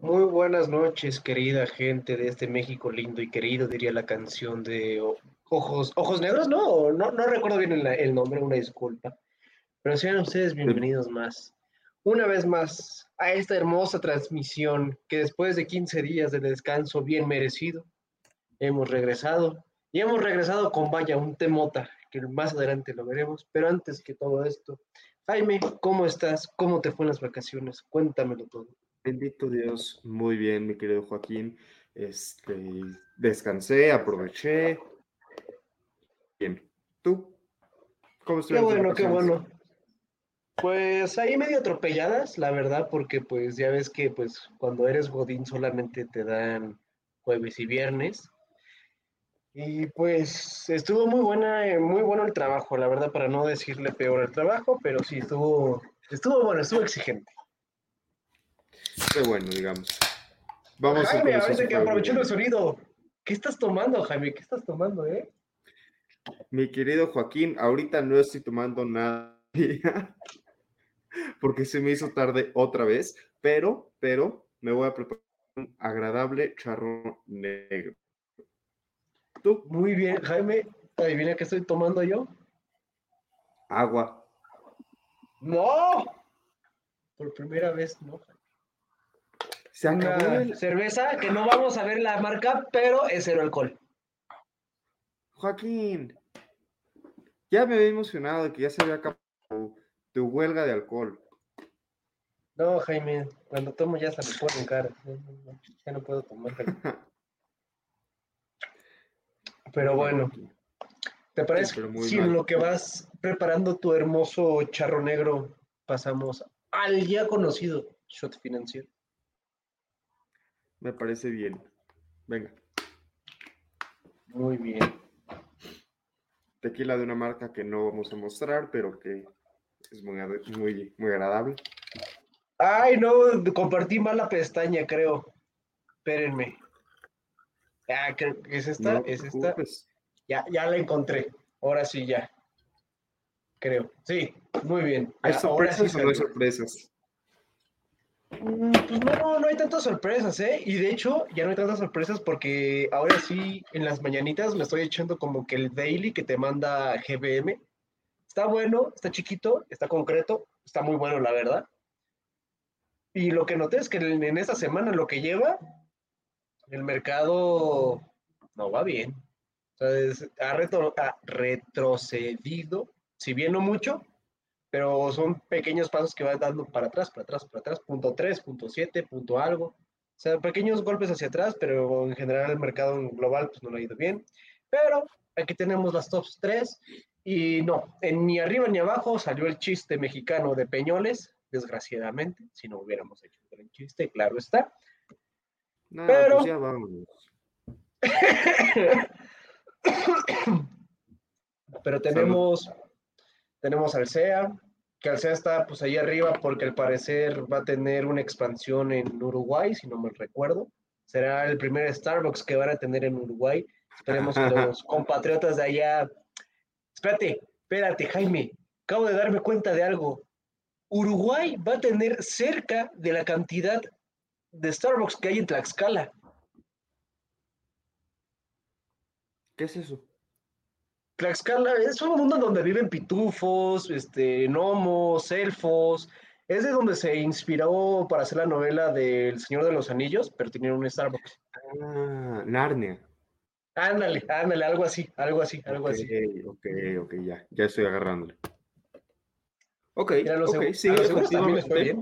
Muy buenas noches, querida gente de este México lindo y querido, diría la canción de Ojos, Ojos Negros, no, no, no recuerdo bien el, nombre, una disculpa. Pero sean ustedes bienvenidos más, una vez más, a esta hermosa transmisión que después de 15 días de descanso bien merecido, hemos regresado. Y hemos regresado con vaya un temota, que más adelante lo veremos. Pero antes que todo esto, Jaime, ¿cómo estás? ¿Cómo te fue en las vacaciones? Cuéntamelo todo. Bendito Dios, muy bien, mi querido Joaquín. Este, descansé, aproveché. Bien. ¿Tú? ¿Cómo estás? Qué bueno, qué bueno. Pues ahí medio atropelladas, la verdad, porque pues ya ves que pues cuando eres godín solamente te dan jueves y viernes. Y pues estuvo muy buena, eh, muy bueno el trabajo, la verdad, para no decirle peor el trabajo, pero sí estuvo, estuvo bueno, estuvo exigente. Qué bueno, digamos. Vamos Jaime, a, ver que aprovechando el sonido. ¿Qué estás tomando, Jaime? ¿Qué estás tomando, eh? Mi querido Joaquín, ahorita no estoy tomando nada porque se me hizo tarde otra vez, pero, pero me voy a preparar un agradable charro negro. ¿Tú? Muy bien, Jaime. ¿Adivina qué estoy tomando yo? Agua. ¡No! Por primera vez, no, Jaime. Se una cerveza que no vamos a ver la marca, pero es cero alcohol. Joaquín, ya me había emocionado de que ya se había acabado tu, huelga de alcohol. No, Jaime, cuando tomo ya se me pone cara. Ya no puedo tomar. Pero bueno, ¿te parece si en lo que vas preparando tu hermoso charro negro pasamos al ya conocido shot financiero? Me parece bien. Venga. Muy bien. Tequila de una marca que no vamos a mostrar, pero que es muy, muy, muy agradable. Ay, no, compartí mal la pestaña, creo. Espérenme. Ah, es esta, es esta. Ya, ya la encontré. Ahora sí, ya. Creo. Sí, muy bien. ¿Hay sorpresas o no hay sorpresas? Mm, pues no, no hay tantas sorpresas, ¿eh? Y de hecho, ya no hay tantas sorpresas porque ahora sí, en las mañanitas me estoy echando como que el daily que te manda GBM. Está bueno, está chiquito, está concreto, está muy bueno, la verdad. Y lo que noté es que en, esta semana lo que lleva, el mercado no va bien. O sea, ha retrocedido, si bien no mucho, pero son pequeños pasos que vas dando para atrás, para atrás, para atrás, punto 3, punto 7, punto algo. O sea, pequeños golpes hacia atrás, pero en general el mercado global pues no lo ha ido bien. Pero aquí tenemos las tops 3 y no, en ni arriba ni abajo salió el chiste mexicano de Peñoles, desgraciadamente, si no hubiéramos hecho el chiste, claro está. No, pero... Pues ya vamos. pero tenemos tenemos al SEA, que al SEA está pues ahí arriba porque al parecer va a tener una expansión en Uruguay, si no me recuerdo. Será el primer Starbucks que van a tener en Uruguay. Esperemos que los compatriotas de allá... Espérate, espérate, Jaime. Acabo de darme cuenta de algo. Uruguay va a tener cerca de la cantidad de Starbucks que hay en Tlaxcala. ¿Qué es eso? Tlaxcala es un mundo donde viven pitufos, este, gnomos, elfos. Es de donde se inspiró para hacer la novela del Señor de los Anillos, pero tenían un Starbucks. Ah, Narnia. Ándale, ándale, algo así, algo así, algo así. Ok, ok, ya, ya estoy agarrándole. Ok, Mira, los ok, segu- sí, a los seguros también fue.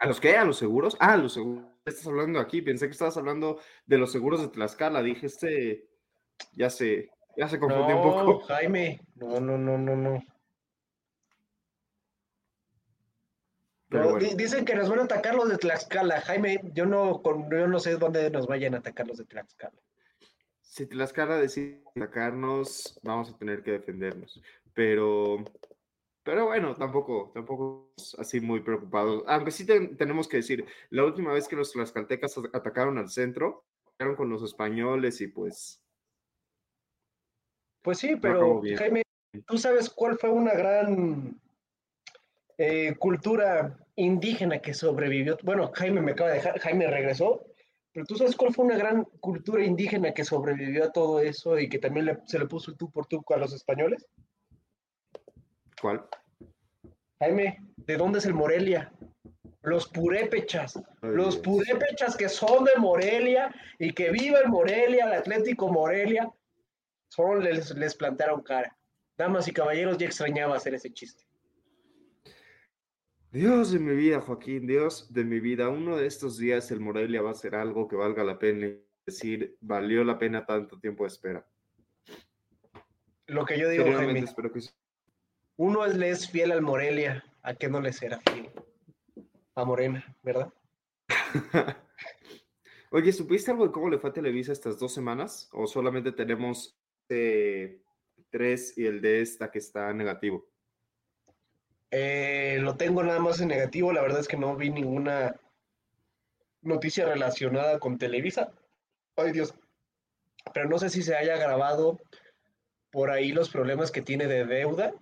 ¿A los qué? ¿A los seguros? Ah, los seguros. ¿Qué estás hablando aquí? Pensé que estabas hablando de los seguros de Tlaxcala. Dije, este, ya se, ya se confundió un poco. Jaime, no, no, no, no, no. Pero No, bueno. di- Dicen que nos van a atacar los de Tlaxcala. Jaime, yo no, con- yo no sé dónde nos vayan a atacar los de Tlaxcala. Si Tlaxcala decide atacarnos, vamos a tener que defendernos. Pero, pero bueno, tampoco, tampoco así muy preocupados. Aunque sí ten- tenemos que decir, la última vez que los tlaxcaltecas at- atacaron al centro, atacaron con los españoles y pues Pues sí, pero. Jaime, ¿tú sabes cuál fue una gran eh, cultura indígena que sobrevivió? Bueno, Jaime me acaba de dejar, Jaime regresó, pero ¿tú sabes cuál fue una gran cultura indígena que sobrevivió a todo eso y que también le- se le puso el tú por tú a los españoles? ¿cuál? Jaime, ¿de dónde es el Morelia? Los purépechas. Ay, Los purépechas que son de Morelia y que viva el Morelia, el Atlético Morelia, son les, les plantaron cara. Damas y caballeros, ya extrañaba hacer ese chiste. Dios de mi vida, Joaquín, Dios de mi vida. Uno de estos días el Morelia va a hacer algo que valga la pena decir, valió la pena tanto tiempo de espera. Lo que yo digo, Jaime, espero que uno es, le es fiel al Morelia, a que no le será fiel a Morena, ¿verdad? Oye, ¿supiste algo de cómo le fue a Televisa estas dos semanas? ¿O solamente tenemos eh, tres y el de esta que está negativo? Eh, lo tengo nada más en negativo, la verdad es que no vi ninguna noticia relacionada con Televisa. Ay Dios. Pero no sé si se haya grabado por ahí los problemas que tiene de deuda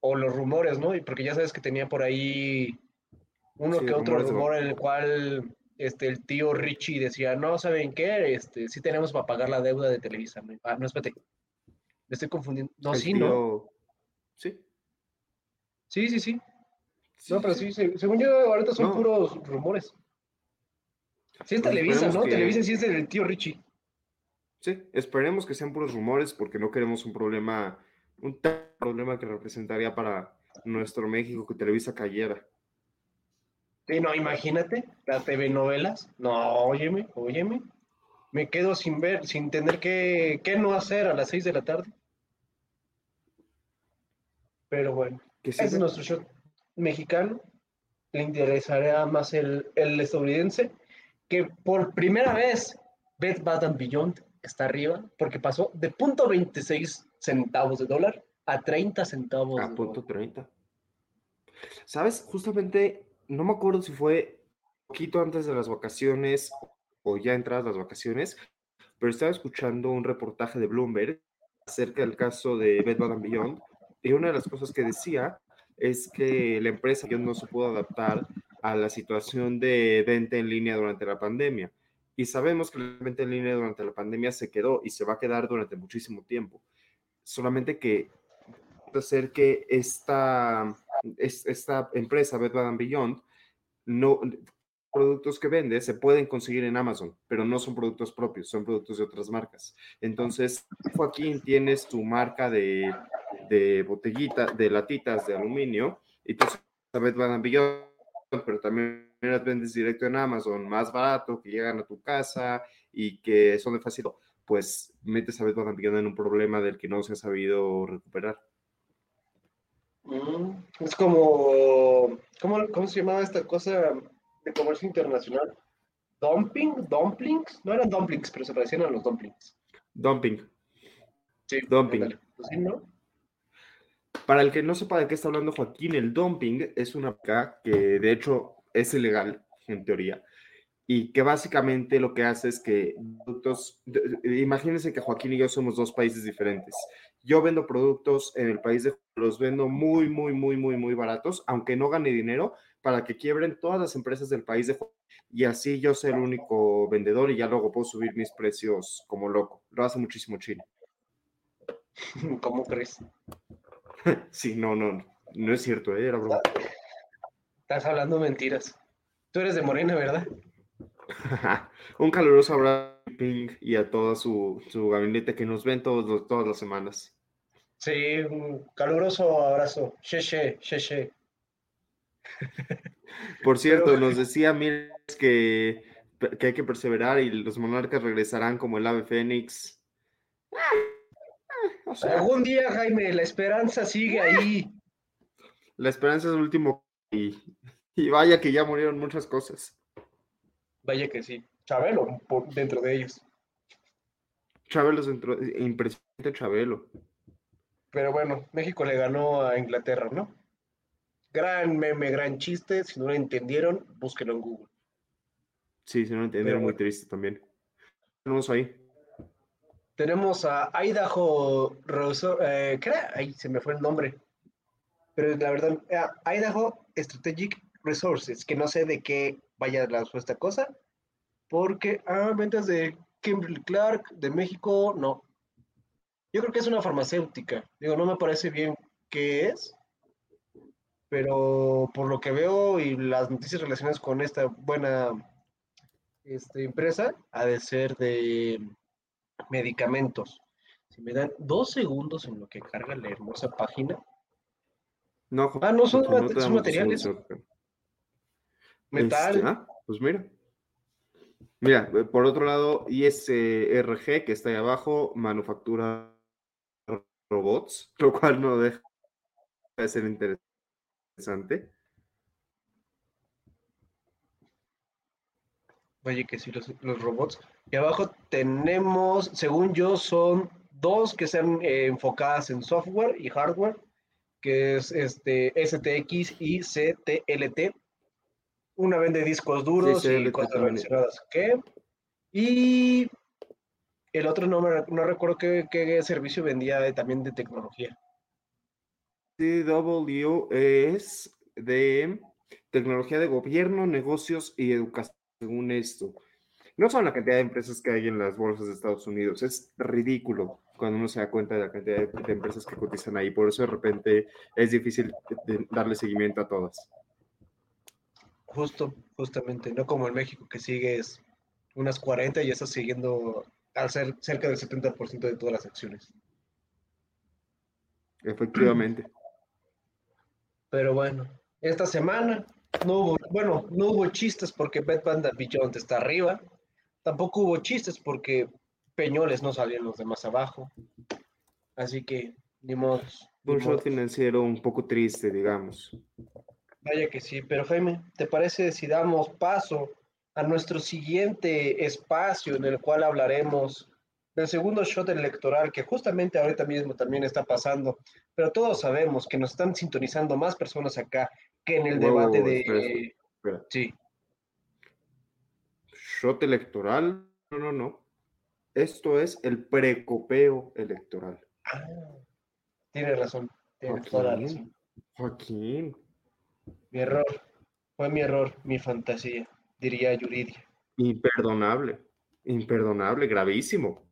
o los rumores, ¿no? Y porque ya sabes que tenía por ahí uno Sí, que otro rumor en el cual este, el tío Richie decía, no, ¿saben qué? Este, sí tenemos para pagar la deuda de Televisa. ¿no? Ah, no, espérate. Me estoy confundiendo. No, El sí, ¿no? Sí. Sí, sí, sí. sí, No, pero sí. sí, se- según yo, ahorita son No. puros rumores. Sí es Pues Televisa, ¿no? que- Televisa sí es del tío Richie. Sí, esperemos que sean puros rumores porque no queremos un problema, un tal problema que representaría para nuestro México que Televisa cayera. Sí, no, imagínate, las TV novelas. No, óyeme, óyeme. Me quedo sin ver, sin tener qué, qué no hacer a las 6 de la tarde. Pero bueno, Que ese es nuestro show mexicano. Le interesará más el, el estadounidense, que por primera vez Bed Bath and Beyond está arriba, porque pasó de punto 26 centavos de dólar a 30 centavos A punto dólar. 30. ¿Sabes? Justamente, no me acuerdo si fue poquito antes de las vacaciones o ya entradas las vacaciones, pero estaba escuchando un reportaje de Bloomberg acerca del caso de Bed Bath Beyond y una de las cosas que decía es que la empresa no se pudo adaptar a la situación de venta en línea durante la pandemia. Y sabemos que la venta en línea durante la pandemia se quedó y se va a quedar durante muchísimo tiempo. Solamente que ser que esta, es- esta empresa, Bed Bath Beyond, no, productos que vende se pueden conseguir en Amazon, pero no son productos propios, son productos de otras marcas. Entonces, Joaquín, tienes tu marca de, de botellita, de latitas de aluminio, y tú sabes Bath Beyond, pero también las vendes directo en Amazon, más barato, que llegan a tu casa y que son de fácil, pues metes a Bed Bath en un problema del que no se ha sabido recuperar. Mm, Es como, ¿cómo, cómo se llamaba esta cosa de comercio internacional? ¿Dumping? ¿Dumplings? No eran dumplings, pero se parecían a los dumplings. Dumping. Sí, Dumping. Pues sí, ¿no? Para el que no sepa de qué está hablando Joaquín, el dumping es una práctica que de hecho es ilegal en teoría y que básicamente lo que hace es que productos, imagínense que Joaquín y yo somos dos países diferentes. Yo vendo productos en el país de los vendo muy, muy, muy, muy, muy baratos, aunque no gane dinero, para que quiebren todas las empresas del país de y así yo soy el único vendedor y ya luego puedo subir mis precios como loco. Lo hace muchísimo Chile. ¿Cómo crees? Sí, no, no, no es cierto, ¿eh? era broma. Estás hablando mentiras. Tú eres de Morena, ¿verdad? Un caluroso abrazo a Ping y a todo su, su gabinete que nos ven todos todas las semanas. Sí, un caluroso abrazo. Sheche, sheche. Por cierto, Pero- nos decía Miles que, que hay que perseverar y los monarcas regresarán como el ave fénix. O sea, Algún día, Jaime, la esperanza sigue ahí. la esperanza es el último y, y vaya que ya murieron muchas cosas. Vaya que sí. Chabelo, por dentro de ellos. Chabelo es dentro- impresionante Chabelo. Pero bueno, México le ganó a Inglaterra, ¿no? Gran meme, gran chiste. Si no lo entendieron, búsquenlo en Google. Sí, si no entendieron, muy bueno. triste también. Tenemos ahí. Tenemos a Idaho Rosso, eh, ¿qué era? Ahí se me fue el nombre. Pero la verdad, ah, Idaho Strategic Resources, que no sé de qué vaya la esta cosa, porque, ah, ventas de Kimberly Clark, de México, no. Yo creo que es una farmacéutica. Digo, no me parece bien qué es, pero por lo que veo y las noticias relacionadas con esta buena este, empresa, ha de ser de medicamentos. Si me dan dos segundos en lo que carga la hermosa página. No, Ah, no, son damos materiales. segundo. Metal. Este, ah, pues mira. Mira, eh, por otro lado, ISRG, que está ahí abajo, manufactura robots, lo cual no deja de ser interesante. Vaya que sí, los, los robots. Y abajo tenemos, según yo, son dos que sean eh, enfocadas en software y hardware, que es este STX y CTLT. Una vende discos duros y CTLT cosas relacionadas. ¿Qué? Y el otro no, me- no recuerdo qué, qué servicio vendía de- también de tecnología. CW es de tecnología de gobierno, negocios y educación, según esto. No son la cantidad de empresas que hay en las bolsas de Estados Unidos, es ridículo cuando uno se da cuenta de la cantidad de, de empresas que cotizan ahí. Por eso de repente es difícil de- de darle seguimiento a todas. Justo, justamente, no como en México que sigues unas 40 y estás siguiendo al ser cerca del 70% de todas las acciones. Efectivamente. Pero bueno, esta semana no hubo, bueno, no hubo chistes porque Bed Banda Beyond está arriba. Tampoco hubo chistes porque Peñoles no salían los demás abajo. Así que, ni modo. Un show financiero un poco triste, digamos. Vaya que sí, pero Jaime, ¿te parece si damos paso a nuestro siguiente espacio en el cual hablaremos del segundo shot electoral que justamente ahorita mismo también está pasando? Pero todos sabemos que nos están sintonizando más personas acá que en el debate wow, de... espera, espera. Sí, Shot electoral, no, no, no. Esto es el precopeo electoral. Ah, tienes razón, tienes toda la Joaquín. razón. Joaquín, Mi error, fue mi error, mi fantasía, diría Yuridia. imperdonable, imperdonable, gravísimo.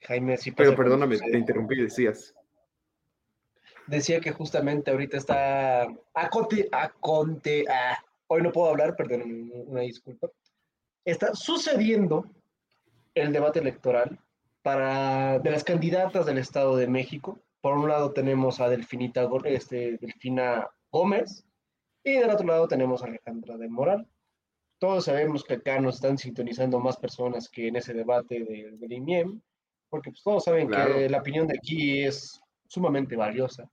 Jaime, sí Pero perdóname, te interrumpí, decías. decía que justamente ahorita está a conte, a conte, ah, hoy no puedo hablar, perdón, una disculpa. Está sucediendo el debate electoral para de las candidatas del Estado de México. Por un lado tenemos a Delfinita, este, Delfina Gómez y del otro lado tenemos a Alejandra de Moral. Todos sabemos que acá nos están sintonizando más personas que en ese debate del, del INIEM, porque pues, todos saben Claro. que la opinión de aquí es sumamente valiosa.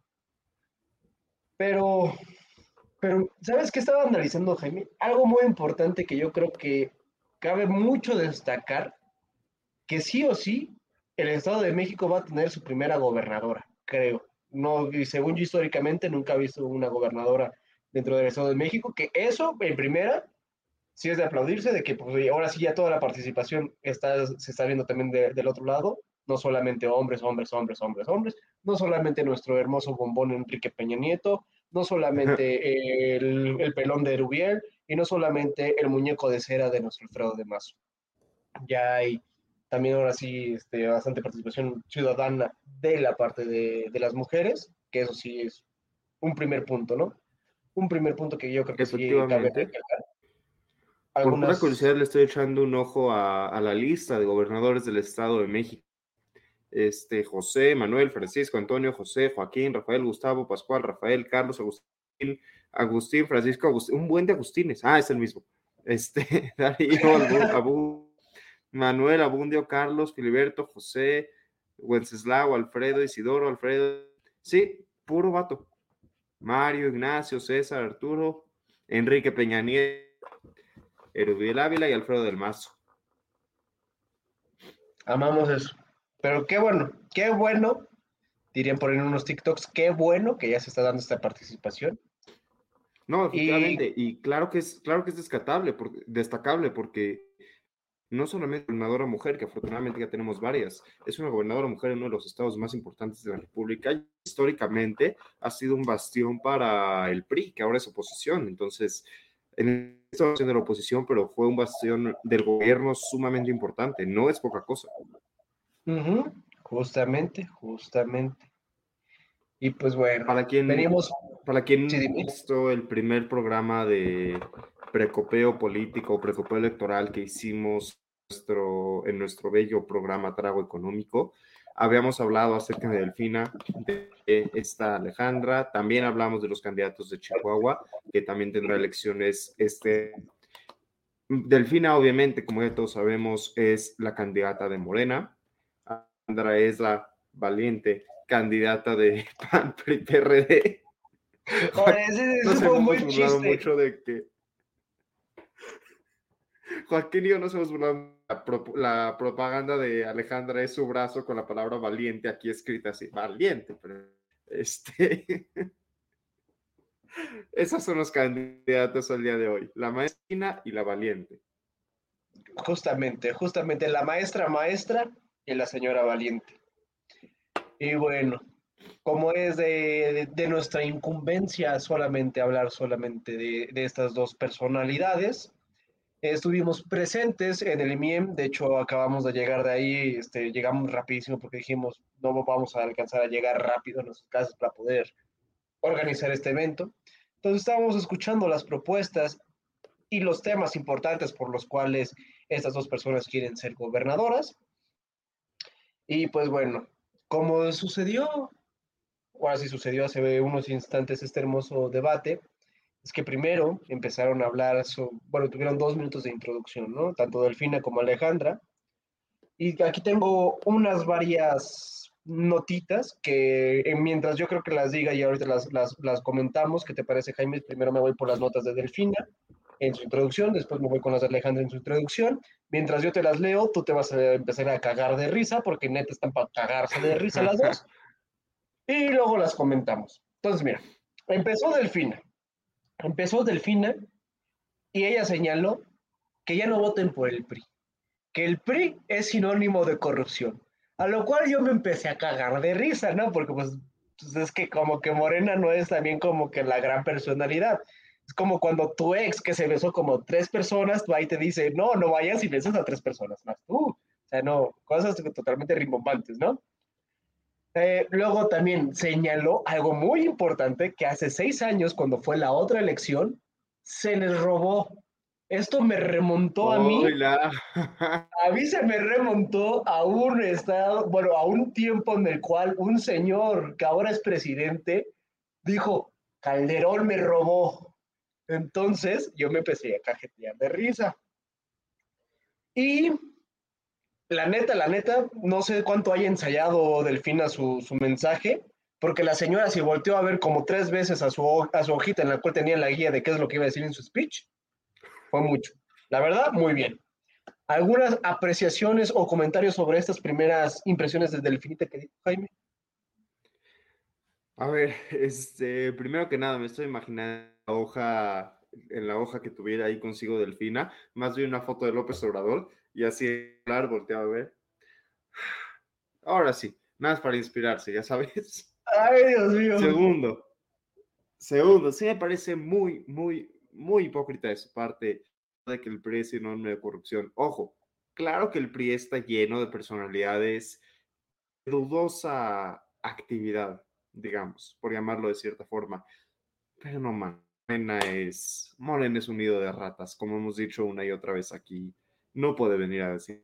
Pero, pero, ¿sabes qué estaba analizando, Jaime? Algo muy importante que yo creo que cabe mucho destacar, que sí o sí, el Estado de México va a tener su primera gobernadora, creo. No, y según yo históricamente nunca he visto una gobernadora dentro del Estado de México, que eso, en primera, sí es de aplaudirse, de que pues, ahora sí ya toda la participación está, se está viendo también de- del otro lado, no solamente hombres, hombres, hombres, hombres, hombres, no solamente nuestro hermoso bombón Enrique Peña Nieto, no solamente el, el pelón de Rubiel y no solamente el muñeco de cera de nuestro Alfredo de Mazo. Ya hay también ahora sí este, bastante participación ciudadana de la parte de, de las mujeres, que eso sí es un primer punto, ¿no? Un primer punto que yo creo que sí Efectivamente. Por una curiosidad le estoy echando un ojo a, a, la lista de gobernadores del Estado de México. Este, José, Manuel, Francisco, Antonio, José, Joaquín, Rafael, Gustavo, Pascual, Rafael, Carlos, Agustín, Agustín, Francisco, Agustín, un buen de Agustines. Ah, es el mismo. Este, Darío, Abu, Manuel, Abundio, Carlos, Filiberto, José, Wenceslao, Alfredo, Isidoro, Alfredo. Sí, puro vato. Mario, Ignacio, César, Arturo, Enrique Peña Nieto, Erubiel Ávila y Alfredo del Mazo. Amamos eso. Pero qué bueno, qué bueno, dirían por en unos TikToks, qué bueno que ya se está dando esta participación. No, efectivamente, y, claro que es, claro que es destacable, porque, destacable porque no solamente gobernadora mujer, que afortunadamente ya tenemos varias, es una gobernadora mujer en uno de los estados más importantes de la República y históricamente ha sido un bastión para el PRI, que ahora es oposición. Entonces, en esta de la oposición, pero fue un bastión del gobierno sumamente importante, no es poca cosa. Justamente, justamente. Y pues bueno, para quien, venimos, para quien sí, visto el primer programa de precopeo político, precopeo electoral que hicimos nuestro, en nuestro bello programa Trago Económico, habíamos hablado acerca de Delfina, de esta Alejandra, también hablamos de los candidatos de Chihuahua, que también tendrá elecciones este. Delfina, obviamente, como ya todos sabemos, es la candidata de Morena. Alejandra es la valiente candidata de PAN PRD. Nos hemos burlado mucho de que Joaquín y yo nos hemos burlado la, propaganda de Alejandra es su brazo con la palabra valiente aquí escrita así, valiente, pero este Esas son los candidatos al día de hoy, la maestra y la valiente. Justamente, justamente la maestra maestra y la señora valiente. Y bueno, como es de, nuestra incumbencia solamente hablar solamente de, estas dos personalidades, estuvimos presentes en el IMIEM, de hecho acabamos de llegar de ahí, este, llegamos rapidísimo porque dijimos no vamos a alcanzar a llegar rápido a nuestras casas para poder organizar este evento. Entonces estábamos escuchando las propuestas y los temas importantes por los cuales estas dos personas quieren ser gobernadoras. Y pues bueno, como sucedió, o así sucedió hace unos instantes este hermoso debate, es que primero empezaron a hablar, bueno, tuvieron dos minutos de introducción, ¿no? Tanto Delfina como Alejandra. Y aquí tengo unas varias notitas que eh, mientras yo creo que las diga y ahorita las, las, las comentamos, ¿qué te parece Jaime? Primero me voy por las notas de Delfina en su introducción, después me voy con las de Alejandra en su introducción. Mientras yo te las leo, tú te vas a empezar a cagar de risa, porque neta están para cagarse de risa las dos. Y luego las comentamos. Entonces, mira, empezó Delfina. Empezó Delfina y ella señaló que ya no voten por el PRI, que el PRI es sinónimo de corrupción. A lo cual yo me empecé a cagar de risa, ¿no? Porque pues, pues es que como que Morena no es también como que la gran personalidad. Es como cuando tu ex que se besó como tres personas, tú ahí te dice, no, no vayas y besas a tres personas más tú. O sea, no, cosas totalmente rimbombantes, ¿no? Eh, luego también señaló algo muy importante, que hace seis años, cuando fue la otra elección, se les robó. Esto me remontó a mí. A mí se me remontó a un estado, bueno, a un tiempo en el cual un señor que ahora es presidente dijo, Calderón me robó. Entonces yo me empecé a cajetear de risa. Y la neta, la neta, no sé cuánto haya ensayado Delfina su, su mensaje, porque la señora se volteó a ver como tres veces a su, a su hojita en la cual tenía la guía de qué es lo que iba a decir en su speech. Fue mucho. La verdad, muy bien. ¿Algunas apreciaciones o comentarios sobre estas primeras impresiones de Delfinita que dijo Jaime? A ver, este, primero que nada, me estoy imaginando la hoja, en la hoja que tuviera ahí consigo Delfina, más bien una foto de López Obrador, y así hablar, volteaba a ver. Ahora sí, nada más para inspirarse, ya sabes. Ay, Dios mío. Segundo, segundo, sí me parece muy, muy, muy hipócrita de su parte de que el PRI es sinónimo de corrupción. Ojo, claro que el PRI está lleno de personalidades de dudosa actividad digamos, por llamarlo de cierta forma. Pero no man, Morena es, Morena es un nido de ratas, como hemos dicho una y otra vez aquí. No puede venir a decir,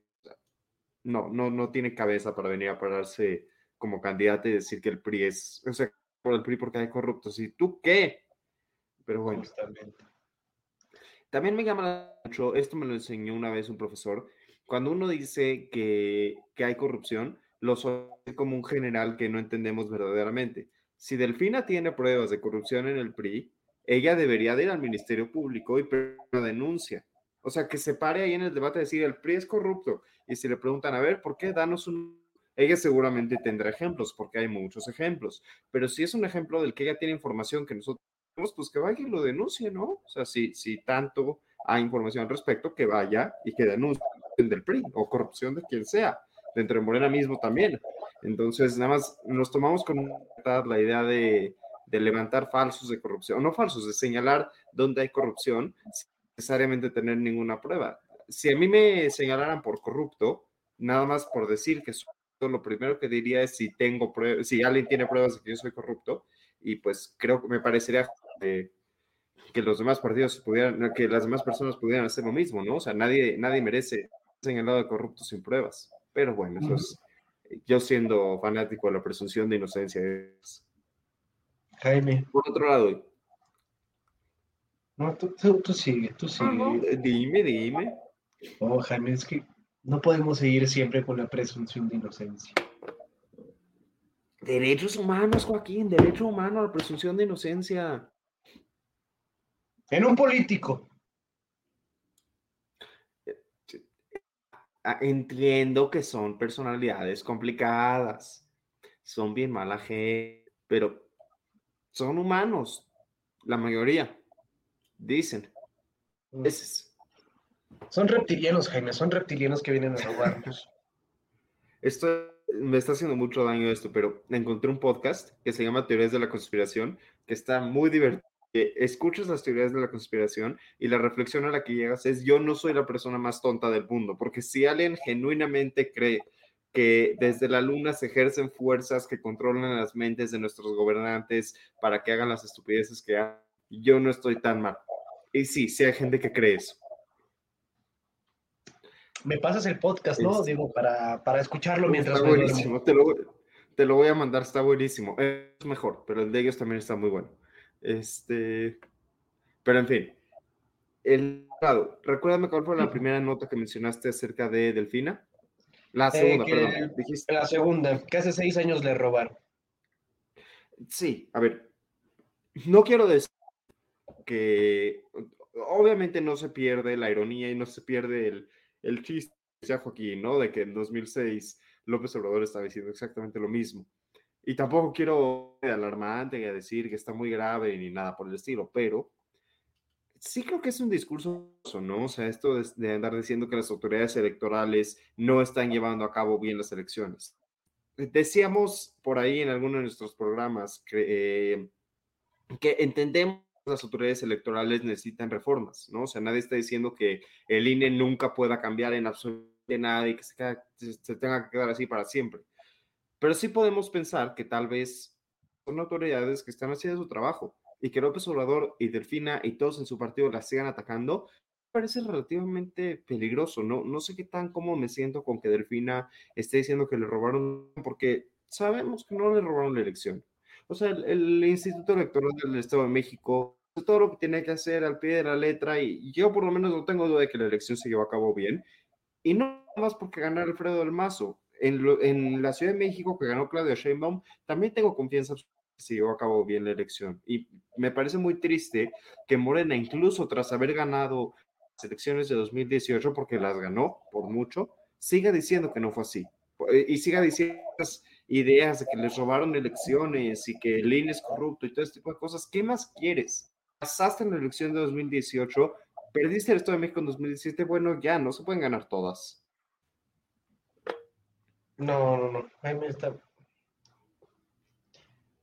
no, no, no tiene cabeza para venir a pararse como candidato y decir que el PRI es, o sea, por el PRI porque hay corruptos. ¿Y tú qué? Pero bueno. También me llama mucho, esto me lo enseñó una vez un profesor, cuando uno dice que, que hay corrupción, lo hace como un general que no entendemos verdaderamente. Si Delfina tiene pruebas de corrupción en el PRI, ella debería de ir al Ministerio Público y pedir una denuncia. O sea, que se pare ahí en el debate y decir, el PRI es corrupto. Y si le preguntan, a ver, ¿por qué? Danos un... Ella seguramente tendrá ejemplos, porque hay muchos ejemplos. Pero si es un ejemplo del que ella tiene información que nosotros tenemos, pues que vaya y lo denuncie, ¿no? O sea, si, si tanto hay información al respecto, que vaya y que denuncie del PRI o corrupción de quien sea, dentro de Morena mismo también. Entonces, nada más nos tomamos con la idea de, de levantar falsos de corrupción, no falsos, de señalar dónde hay corrupción, necesariamente tener ninguna prueba. Si a mí me señalaran por corrupto, nada más por decir que soy, lo primero que diría es si tengo pruebas, si alguien tiene pruebas de que yo soy corrupto, y pues creo que me parecería que los demás partidos pudieran, que las demás personas pudieran hacer lo mismo, ¿no? O sea, nadie, nadie merece señalado de corrupto sin pruebas. Pero bueno, eso es yo siendo fanático de la presunción de inocencia. Es... Jaime. Por otro lado. No, tú, tú, tú sigue, tú sigue. Dime, dime. No, Jaime, es que no podemos seguir siempre con la presunción de inocencia. Derechos humanos, Joaquín, derecho humano a la presunción de inocencia. En un político. Ah, entiendo que son personalidades complicadas, son bien mala gente, pero son humanos, la mayoría, dicen. Mm. Son reptilianos, Jaime, son reptilianos que vienen a robarnos. Esto me está haciendo mucho daño esto, pero encontré un podcast que se llama Teorías de la Conspiración, que está muy divertido escuchas las teorías de la conspiración y la reflexión a la que llegas es yo no soy la persona más tonta del mundo, porque si alguien genuinamente cree que desde la luna se ejercen fuerzas que controlan las mentes de nuestros gobernantes para que hagan las estupideces que hacen, yo no estoy tan mal. Y sí, sí hay gente que cree eso. Me pasas el podcast, ¿no? Digo, para, para escucharlo mientras... Está buenísimo, te lo, te lo voy a mandar, está buenísimo. Es mejor, pero el de ellos también está muy bueno. Este, pero en fin, el lado, recuérdame cuál fue la primera nota que mencionaste acerca de Delfina. La eh, segunda, perdón. ¿dijiste? La segunda, que hace seis años le robaron. Sí, a ver, no quiero decir que obviamente no se pierde la ironía y no se pierde el, el chiste, ya Joaquín, ¿no? De que en 2006 López Obrador estaba diciendo exactamente lo mismo. Y tampoco quiero alarmante y decir que está muy grave ni nada por el estilo, pero sí creo que es un discurso, ¿no? O sea, esto de, andar diciendo que las autoridades electorales no están llevando a cabo bien las elecciones. Decíamos por ahí en alguno de nuestros programas que, eh, que entendemos las autoridades electorales necesitan reformas, ¿no? O sea, nadie está diciendo que el INE nunca pueda cambiar en absolutamente nada y que se tenga que quedar así para siempre. Pero sí podemos pensar que tal vez son autoridades que están haciendo su trabajo y que López Obrador y Delfina y todos en su partido la sigan atacando, parece relativamente peligroso. No, no sé qué tan cómodo me siento con que Delfina esté diciendo que le robaron, porque sabemos que no le robaron la elección. O sea, el, Instituto Electoral del Estado de México todo lo que tiene que hacer al pie de la letra y yo por lo menos no tengo duda de que la elección se llevó a cabo bien. Y no más porque ganar Alfredo del Mazo. En, la Ciudad de México, que ganó Claudia Sheinbaum, también tengo confianza que se llevó a cabo bien la elección. Y me parece muy triste que Morena, incluso tras haber ganado las elecciones de 2018, porque las ganó por mucho, siga diciendo que no fue así. Y siga diciendo ideas de que les robaron elecciones y que el INE es corrupto y todo este tipo de cosas. ¿Qué más quieres? Pasaste en la elección de 2018, perdiste el Estado de México en 2017, bueno, ya no se pueden ganar todas. No, no, no. Jaime está. No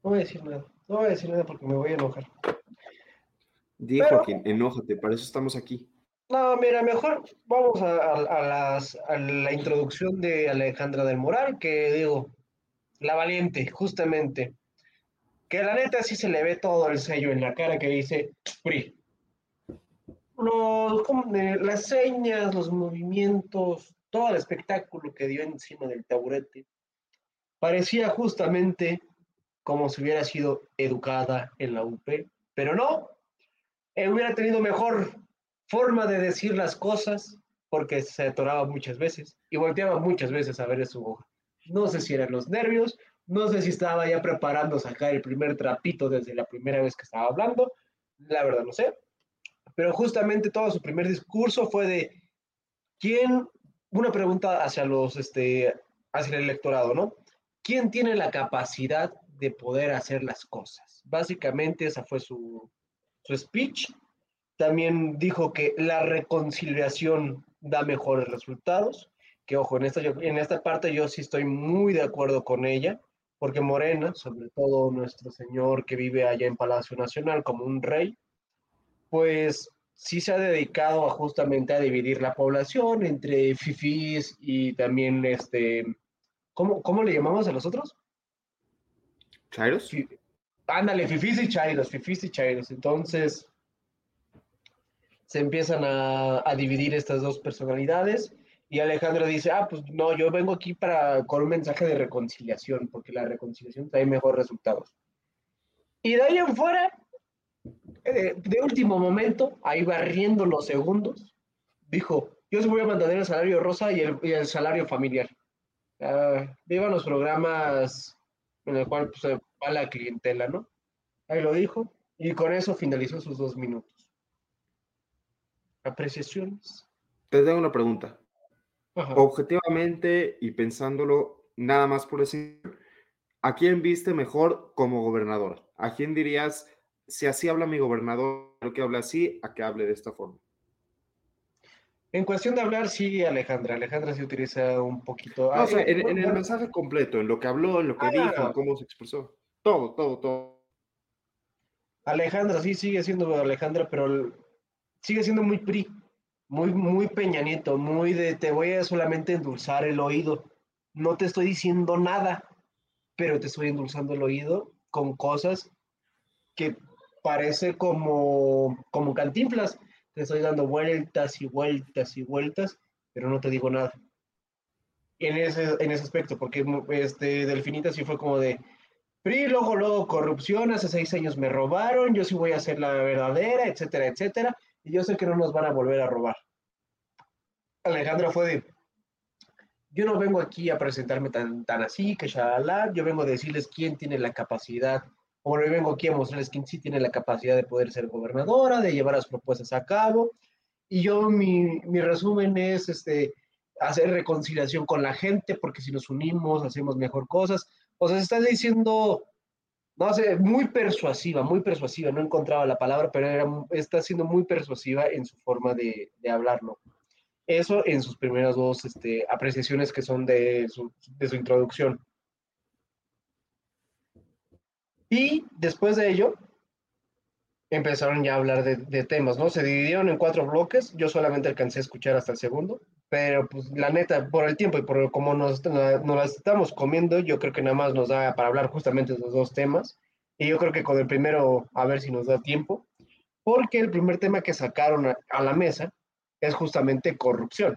voy a decir nada. No voy a decir nada porque me voy a enojar. Dijo que enójate, para eso estamos aquí. No, mira, mejor vamos a, las, a la introducción de Alejandra del Moral, que digo, la valiente, justamente. que la neta sí se le ve todo el sello en la cara que dice PRI. Los, las señas, los movimientos, todo el espectáculo que dio encima del taburete, parecía justamente como si hubiera sido educada en la UP, pero no, él hubiera tenido mejor forma de decir las cosas porque se atoraba muchas veces y volteaba muchas veces a ver su hoja. No sé si eran los nervios, no sé si estaba ya preparando sacar el primer trapito desde la primera vez que estaba hablando, la verdad no sé. Pero justamente todo su primer discurso fue de quién, una pregunta hacia los, este, hacia el electorado, ¿no? ¿Quién tiene la capacidad de poder hacer las cosas? Básicamente esa fue su, su speech. También dijo que la reconciliación da mejores resultados, que ojo, en esta, en esta parte yo sí estoy muy de acuerdo con ella, porque Morena, sobre todo nuestro señor que vive allá en Palacio Nacional como un rey, pues sí se ha dedicado a justamente a dividir la población entre fifís y también este, ¿cómo, cómo le llamamos a los otros? ¿Chairos? Ándale, fifís y chairos, fifís y chairos. Entonces, se empiezan a, a dividir estas dos personalidades y Alejandro dice, ah, pues no, yo vengo aquí para, con un mensaje de reconciliación, porque la reconciliación trae mejores resultados. Y de ahí en fuera, eh, de último momento, ahí barriendo los segundos, dijo, yo se voy a mantener el salario rosa y el, y el salario familiar. Uh, vivan los programas en el cual pues, va la clientela, ¿no? Ahí lo dijo, y con eso finalizó sus dos minutos. ¿Apreciaciones? Te tengo una pregunta. Objetivamente y pensándolo nada más por decir, ¿a quién viste mejor como gobernador? ¿A quién dirías, si así habla mi gobernador, lo que habla así, a que hable de esta forma? En cuestión de hablar, sí, Alejandra. Alejandra sí utiliza un poquito. No, o sea, en, en, el mensaje completo, en lo que habló, en lo que ah, dijo, cómo se expresó. Todo, todo, todo. Alejandra, sí, sigue siendo Alejandra, pero sigue siendo muy PRI muy, muy Peña Nieto, muy de te voy a solamente endulzar el oído. No te estoy diciendo nada, pero te estoy endulzando el oído con cosas que parece como, como cantinflas. Te estoy dando vueltas y vueltas y vueltas, pero no te digo nada. En ese, en ese aspecto, porque este, Delfinita sí fue como de, PRI, luego, luego corrupción, hace seis años me robaron, yo sí voy a ser la verdadera, etcétera, etcétera y yo sé que no nos van a volver a robar. Alejandra fue de, yo no vengo aquí a presentarme tan, tan así, que shalala, yo vengo a decirles quién tiene la capacidad, o yo vengo aquí a mostrarles quién sí tiene la capacidad de poder ser gobernadora, de llevar las propuestas a cabo, y yo mi, mi resumen es este, hacer reconciliación con la gente, porque si nos unimos hacemos mejor cosas. O sea, se está diciendo no sé, muy persuasiva, muy persuasiva, no encontraba la palabra, pero está siendo muy persuasiva en su forma de, de hablarlo. Eso en sus primeras dos este, apreciaciones que son de su, de su introducción. Y después de ello, empezaron ya a hablar de, de, temas, ¿no? Se dividieron en cuatro bloques, yo solamente alcancé a escuchar hasta el segundo, pero pues la neta, por el tiempo y por cómo nos, nos las estamos comiendo, yo creo que nada más nos da para hablar justamente de los dos temas. Y yo creo que con el primero, a ver si nos da tiempo, porque el primer tema que sacaron a, la mesa es justamente corrupción.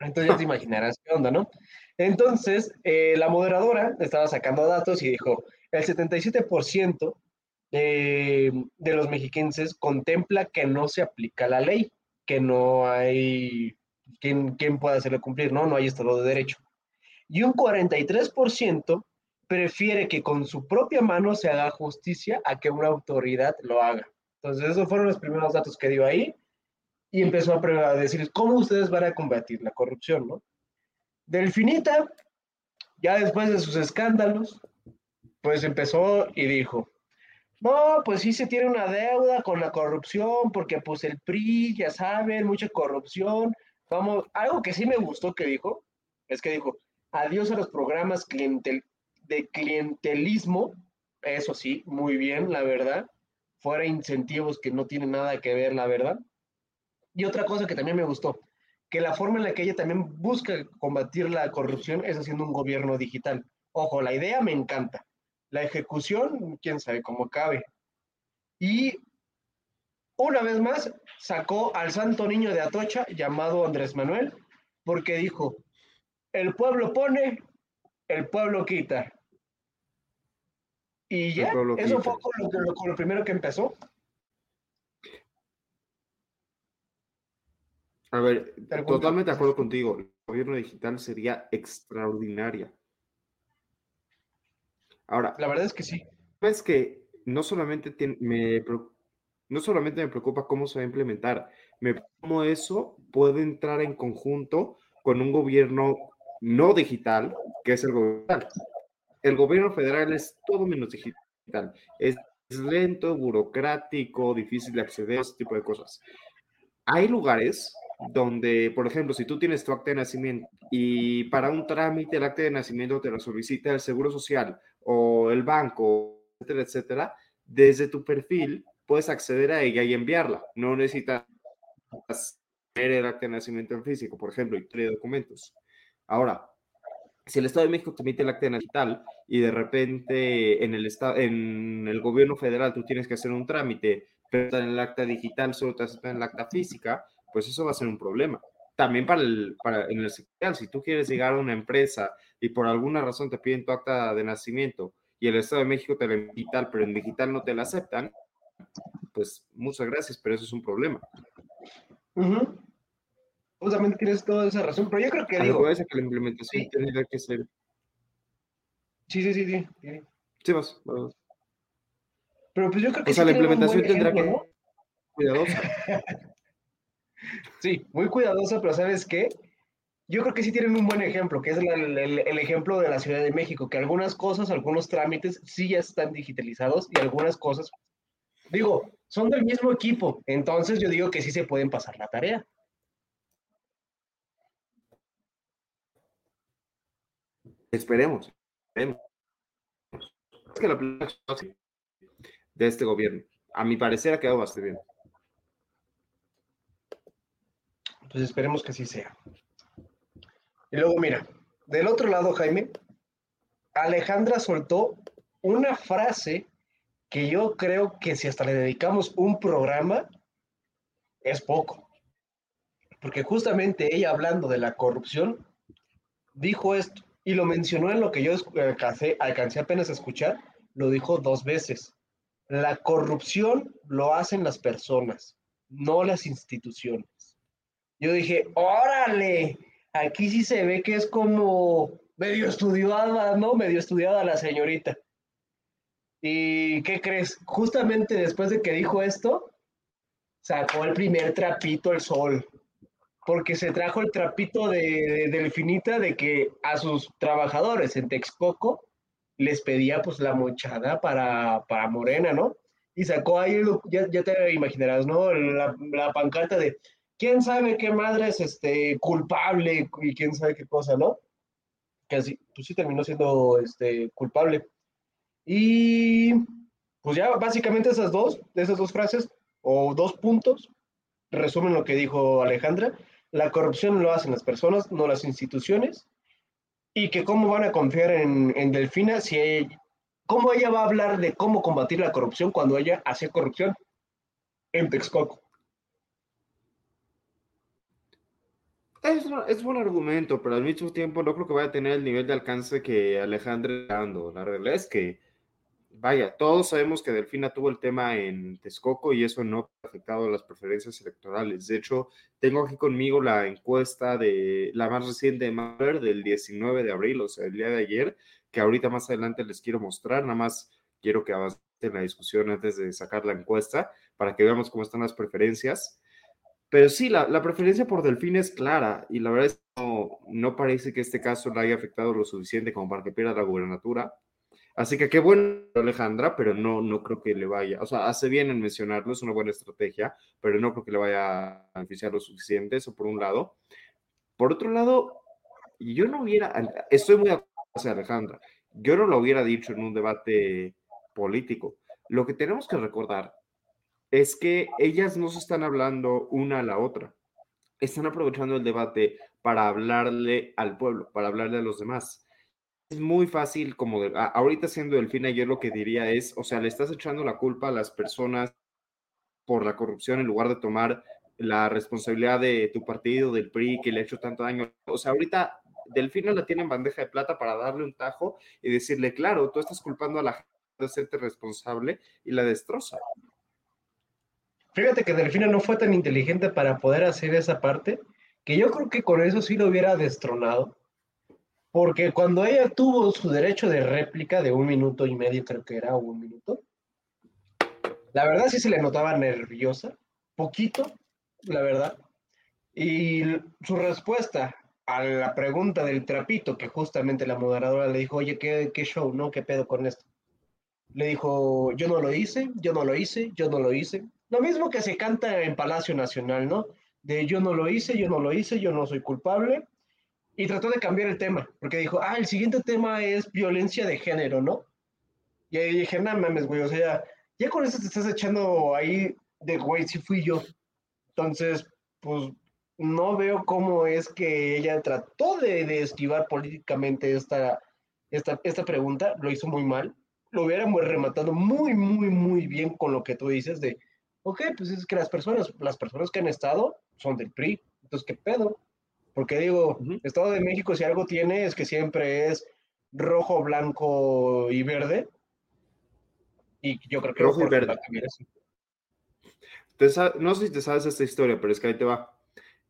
Entonces ya te imaginarás qué onda, ¿no? Entonces, eh, la moderadora estaba sacando datos y dijo, el 77% de, de los mexiquenses contempla que no se aplica la ley, que no hay ¿quién, quién puede hacerle cumplir? No, no hay Estado de Derecho. Y un 43% prefiere que con su propia mano se haga justicia a que una autoridad lo haga. Entonces, esos fueron los primeros datos que dio ahí y empezó a, decir, ¿cómo ustedes van a combatir la corrupción? ¿no? Delfinita, ya después de sus escándalos, pues empezó y dijo, no, pues sí se tiene una deuda con la corrupción, porque pues el PRI, ya saben, mucha corrupción, Algo que sí me gustó que dijo, es que dijo, adiós a los programas de clientelismo, eso sí, muy bien, la verdad, fuera incentivos que no tienen nada que ver, la verdad. Y otra cosa que también me gustó, que la forma en la que ella también busca combatir la corrupción es haciendo un gobierno digital. Ojo, la idea me encanta, La ejecución, quién sabe cómo cabe. Y una vez más sacó al santo niño de Atocha llamado Andrés Manuel, porque dijo, el pueblo pone, el pueblo quita. Y ya, eso fue con lo, primero que empezó. A ver, totalmente de acuerdo contigo. El gobierno digital sería extraordinaria. Ahora, la verdad es que sí. Es que no solamente me, no solamente me preocupa cómo se va a implementar, me cómo eso puede entrar en conjunto con un gobierno no digital, que es el gobierno. El gobierno federal es todo menos digital. Es lento, burocrático, difícil de acceder, ese tipo de cosas. Hay lugares donde, por ejemplo, si tú tienes tu acta de nacimiento y para un trámite el acta de nacimiento te lo solicita el Seguro Social o el banco, etcétera, etcétera, desde tu perfil puedes acceder a ella y enviarla. No necesitas ver el acta de nacimiento en físico, por ejemplo, y tres documentos. Ahora, si el Estado de México te emite el acta digital y de repente en el, estado, en el gobierno federal tú tienes que hacer un trámite, pero en el acta digital solo te aceptan el acta física, pues eso va a ser un problema. También para el, para, en el si tú quieres llegar a una empresa y por alguna razón te piden tu acta de nacimiento y el Estado de México te la digital, pero en digital no te la aceptan, pues muchas gracias, pero eso es un problema. Justamente tienes toda esa razón, pero yo creo que... digo, que la implementación tendría que ser... Sí, sí, sí, sí. Sí, vas, Pero pues yo creo que... O sea, la implementación tendrá que... Cuidadosa. sí, muy cuidadosa, pero ¿sabes qué? Yo creo que sí tienen un buen ejemplo, que es el, el, ejemplo de la Ciudad de México, que algunas cosas, algunos trámites sí ya están digitalizados y algunas cosas, digo, son del mismo equipo, entonces yo digo que sí se pueden pasar la tarea. Esperemos. esperemos. Es que la de este gobierno, a mi parecer, ha quedado bastante bien. Pues esperemos que así sea. Y luego, mira, del otro lado, Jaime, Alejandra soltó una frase que yo creo que si hasta le dedicamos un programa, es poco. Porque justamente ella hablando de la corrupción, dijo esto. Y lo mencionó en lo que yo alcancé, alcancé apenas a escuchar, lo dijo dos veces. La corrupción lo hacen las personas, no las instituciones. Yo dije, órale, aquí sí se ve que es como medio estudiada, ¿no? Medio estudiada la señorita. ¿Y qué crees? Justamente después de que dijo esto, sacó el primer trapito al sol porque se trajo el trapito de, Delfinita de que a sus trabajadores en Texcoco les pedía pues la mochada para, para Morena, ¿no? Y sacó ahí, ya, ya te imaginarás, ¿no? La, la, pancarta de quién sabe qué madre es este, culpable y quién sabe qué cosa, ¿no? Que así, pues sí terminó siendo este, culpable. Y pues ya básicamente esas dos, esas dos frases o dos puntos resumen lo que dijo Alejandra la corrupción lo hacen las personas, no las instituciones, y que cómo van a confiar en, Delfina si cómo ella va a hablar de cómo combatir la corrupción cuando ella hace corrupción en Texcoco. Es, es buen argumento, pero al mismo tiempo no creo que vaya a tener el nivel de alcance que Alejandra dando. La realidad es que vaya, todos sabemos que Delfina tuvo el tema en Texcoco y eso no ha afectado las preferencias electorales. De hecho, tengo aquí conmigo la encuesta de la más reciente de Maver del 19 de abril, o sea, el día de ayer, que ahorita más adelante les quiero mostrar, nada más quiero que avancen la discusión antes de sacar la encuesta para que veamos cómo están las preferencias. Pero sí, la, la preferencia por Delfín es clara y la verdad es que no, parece que este caso le haya afectado lo suficiente como para que pierda la gubernatura Así que qué bueno, Alejandra, pero no, no creo que le vaya, o sea, hace bien en mencionarlo, es una buena estrategia, pero no creo que le vaya a beneficiar lo suficiente, eso por un lado. Por otro lado, yo no hubiera, estoy muy de Alejandra, yo no lo hubiera dicho en un debate político. Lo que tenemos que recordar es que ellas no se están hablando una a la otra, están aprovechando el debate para hablarle al pueblo, para hablarle a los demás. Es muy fácil, como de, ahorita siendo Delfina, yo lo que diría es, o sea, le estás echando la culpa a las personas por la corrupción en lugar de tomar la responsabilidad de tu partido, del PRI, que le ha hecho tanto daño. O sea, ahorita Delfina la tiene en bandeja de plata para darle un tajo y decirle, claro, tú estás culpando a la gente de serte responsable y la destroza. Fíjate que Delfina no fue tan inteligente para poder hacer esa parte, que yo creo que con eso sí lo hubiera destronado porque cuando ella tuvo su derecho de réplica de un minuto y medio, creo que era un minuto, la verdad sí se le notaba nerviosa, poquito, la verdad. Y su respuesta a la pregunta del trapito, que justamente la moderadora le dijo, oye, ¿qué, qué show, no? ¿Qué pedo con esto? Le dijo, yo no lo hice, yo no lo hice, yo no lo hice. Lo mismo que se canta en Palacio Nacional, ¿no? De yo no lo hice, yo no lo hice, yo no soy culpable, y trató de cambiar el tema, porque dijo, ah, el siguiente tema es violencia de género, ¿no? Y ahí dije, no mames, güey, o sea, ya con eso te estás echando ahí de, güey, si fui yo. Entonces, pues no veo cómo es que ella trató de, de esquivar políticamente esta, esta, esta pregunta, lo hizo muy mal, lo hubiéramos rematado muy, muy, muy bien con lo que tú dices de, ok, pues es que las personas, las personas que han estado son del PRI, entonces, ¿qué pedo? Porque digo, Estado de México si algo tiene es que siempre es rojo, blanco y verde. Y yo creo que rojo y verde. no sé si te sabes esta historia, pero es que ahí te va.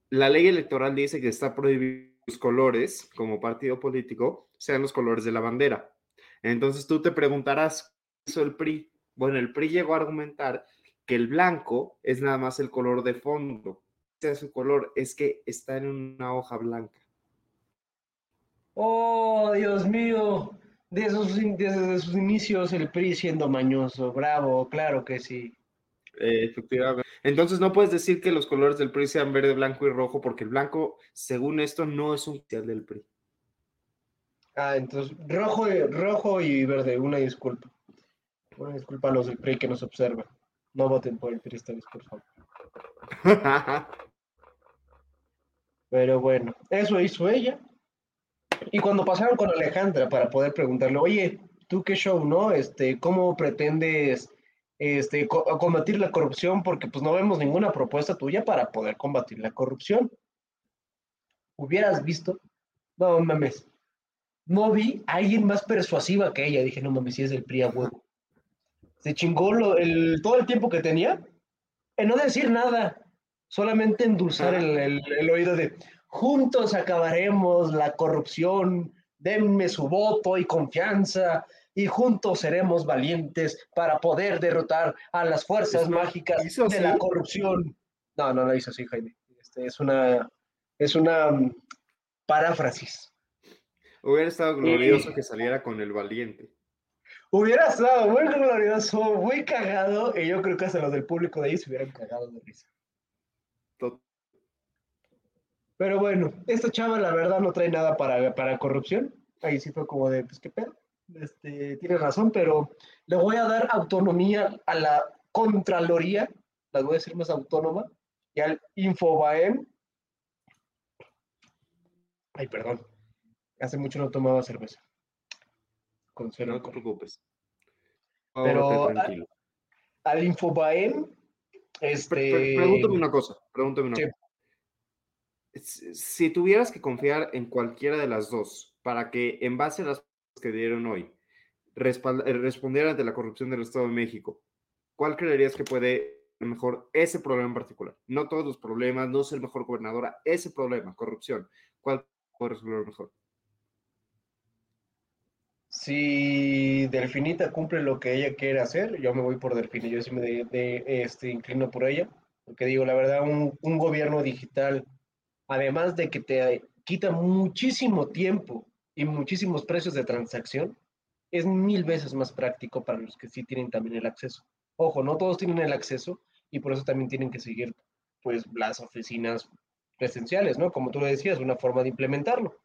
La ley electoral dice que está prohibido los colores como partido político sean los colores de la bandera. Entonces tú te preguntarás, ¿qué hizo el PRI? Bueno, el PRI llegó a argumentar que el blanco es nada más el color de fondo sea su color, es que está en una hoja blanca. Oh, Dios mío, desde sus inicios el PRI siendo mañoso, bravo, claro que sí. efectivamente. Entonces no puedes decir que los colores del PRI sean verde, blanco y rojo, porque el blanco, según esto, no es un oficial del PRI. Ah, entonces, rojo, rojo y verde, una disculpa. Una disculpa a los del PRI que nos observan. No voten por el PRI esta vez, por favor. Pero bueno, eso hizo ella. Y cuando pasaron con Alejandra para poder preguntarle, oye, ¿tú qué show, no? Este, ¿cómo pretendes este, combatir la corrupción? Porque pues no vemos ninguna propuesta tuya para poder combatir la corrupción. ¿Hubieras visto? No mames. No vi a alguien más persuasiva que ella. Dije, no mames, si es el PRI a huevo. Se chingó el, todo el tiempo que tenía en no decir nada solamente endulzar el, oído de juntos acabaremos la corrupción, denme su voto y confianza y juntos seremos valientes para poder derrotar a las fuerzas mágicas de la corrupción. No, no lo hizo así, Jaime. Este, es una, es una mm, paráfrasis. Hubiera estado glorioso que saliera con el valiente. Hubiera estado muy glorioso, muy cagado, y yo creo que hasta los del público de ahí se hubieran cagado de risa. Pero bueno, esta chava la verdad no trae nada para, para corrupción. Ahí sí fue como de, pues qué pedo. Este, tiene razón, pero le voy a dar autonomía a la Contraloría, la voy a decir más autónoma, y al Infobaem. Ay, perdón. Hace mucho no tomaba cerveza. Con no te preocupes. Pero al, Infobaem, este... Pregúntame una cosa, pregúntame una cosa si tuvieras que confiar en cualquiera de las dos para que en base a las que dieron hoy eh, responder ante la corrupción del Estado de México, ¿cuál creerías que puede mejor ese problema en particular? No todos los problemas, no ser mejor gobernadora, ese problema, corrupción, ¿cuál puede resolver mejor? Si Delfinita cumple lo que ella quiere hacer, yo me voy por Delfina, yo sí me de, este, inclino por ella, porque digo, la verdad, un, un gobierno digital además de que te quita muchísimo tiempo y muchísimos precios de transacción, es mil veces más práctico para los que sí tienen también el acceso. Ojo, no todos tienen el acceso y por eso también tienen que seguir pues las oficinas presenciales, ¿no? Como tú lo decías, una forma de implementarlo.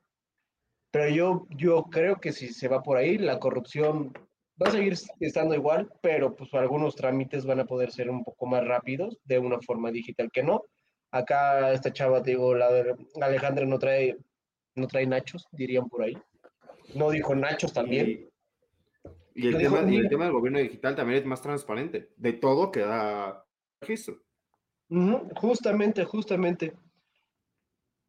Pero yo, yo creo que si se va por ahí, la corrupción va a seguir estando igual, pero pues algunos trámites van a poder ser un poco más rápidos de una forma digital que no. Acá esta chava, te digo, la de Alejandra no trae, no trae nachos, dirían por ahí. No dijo Nachos también. Y, y el dijo tema, y el Nick. tema del gobierno digital también es más transparente. De todo queda registro. Justamente, justamente.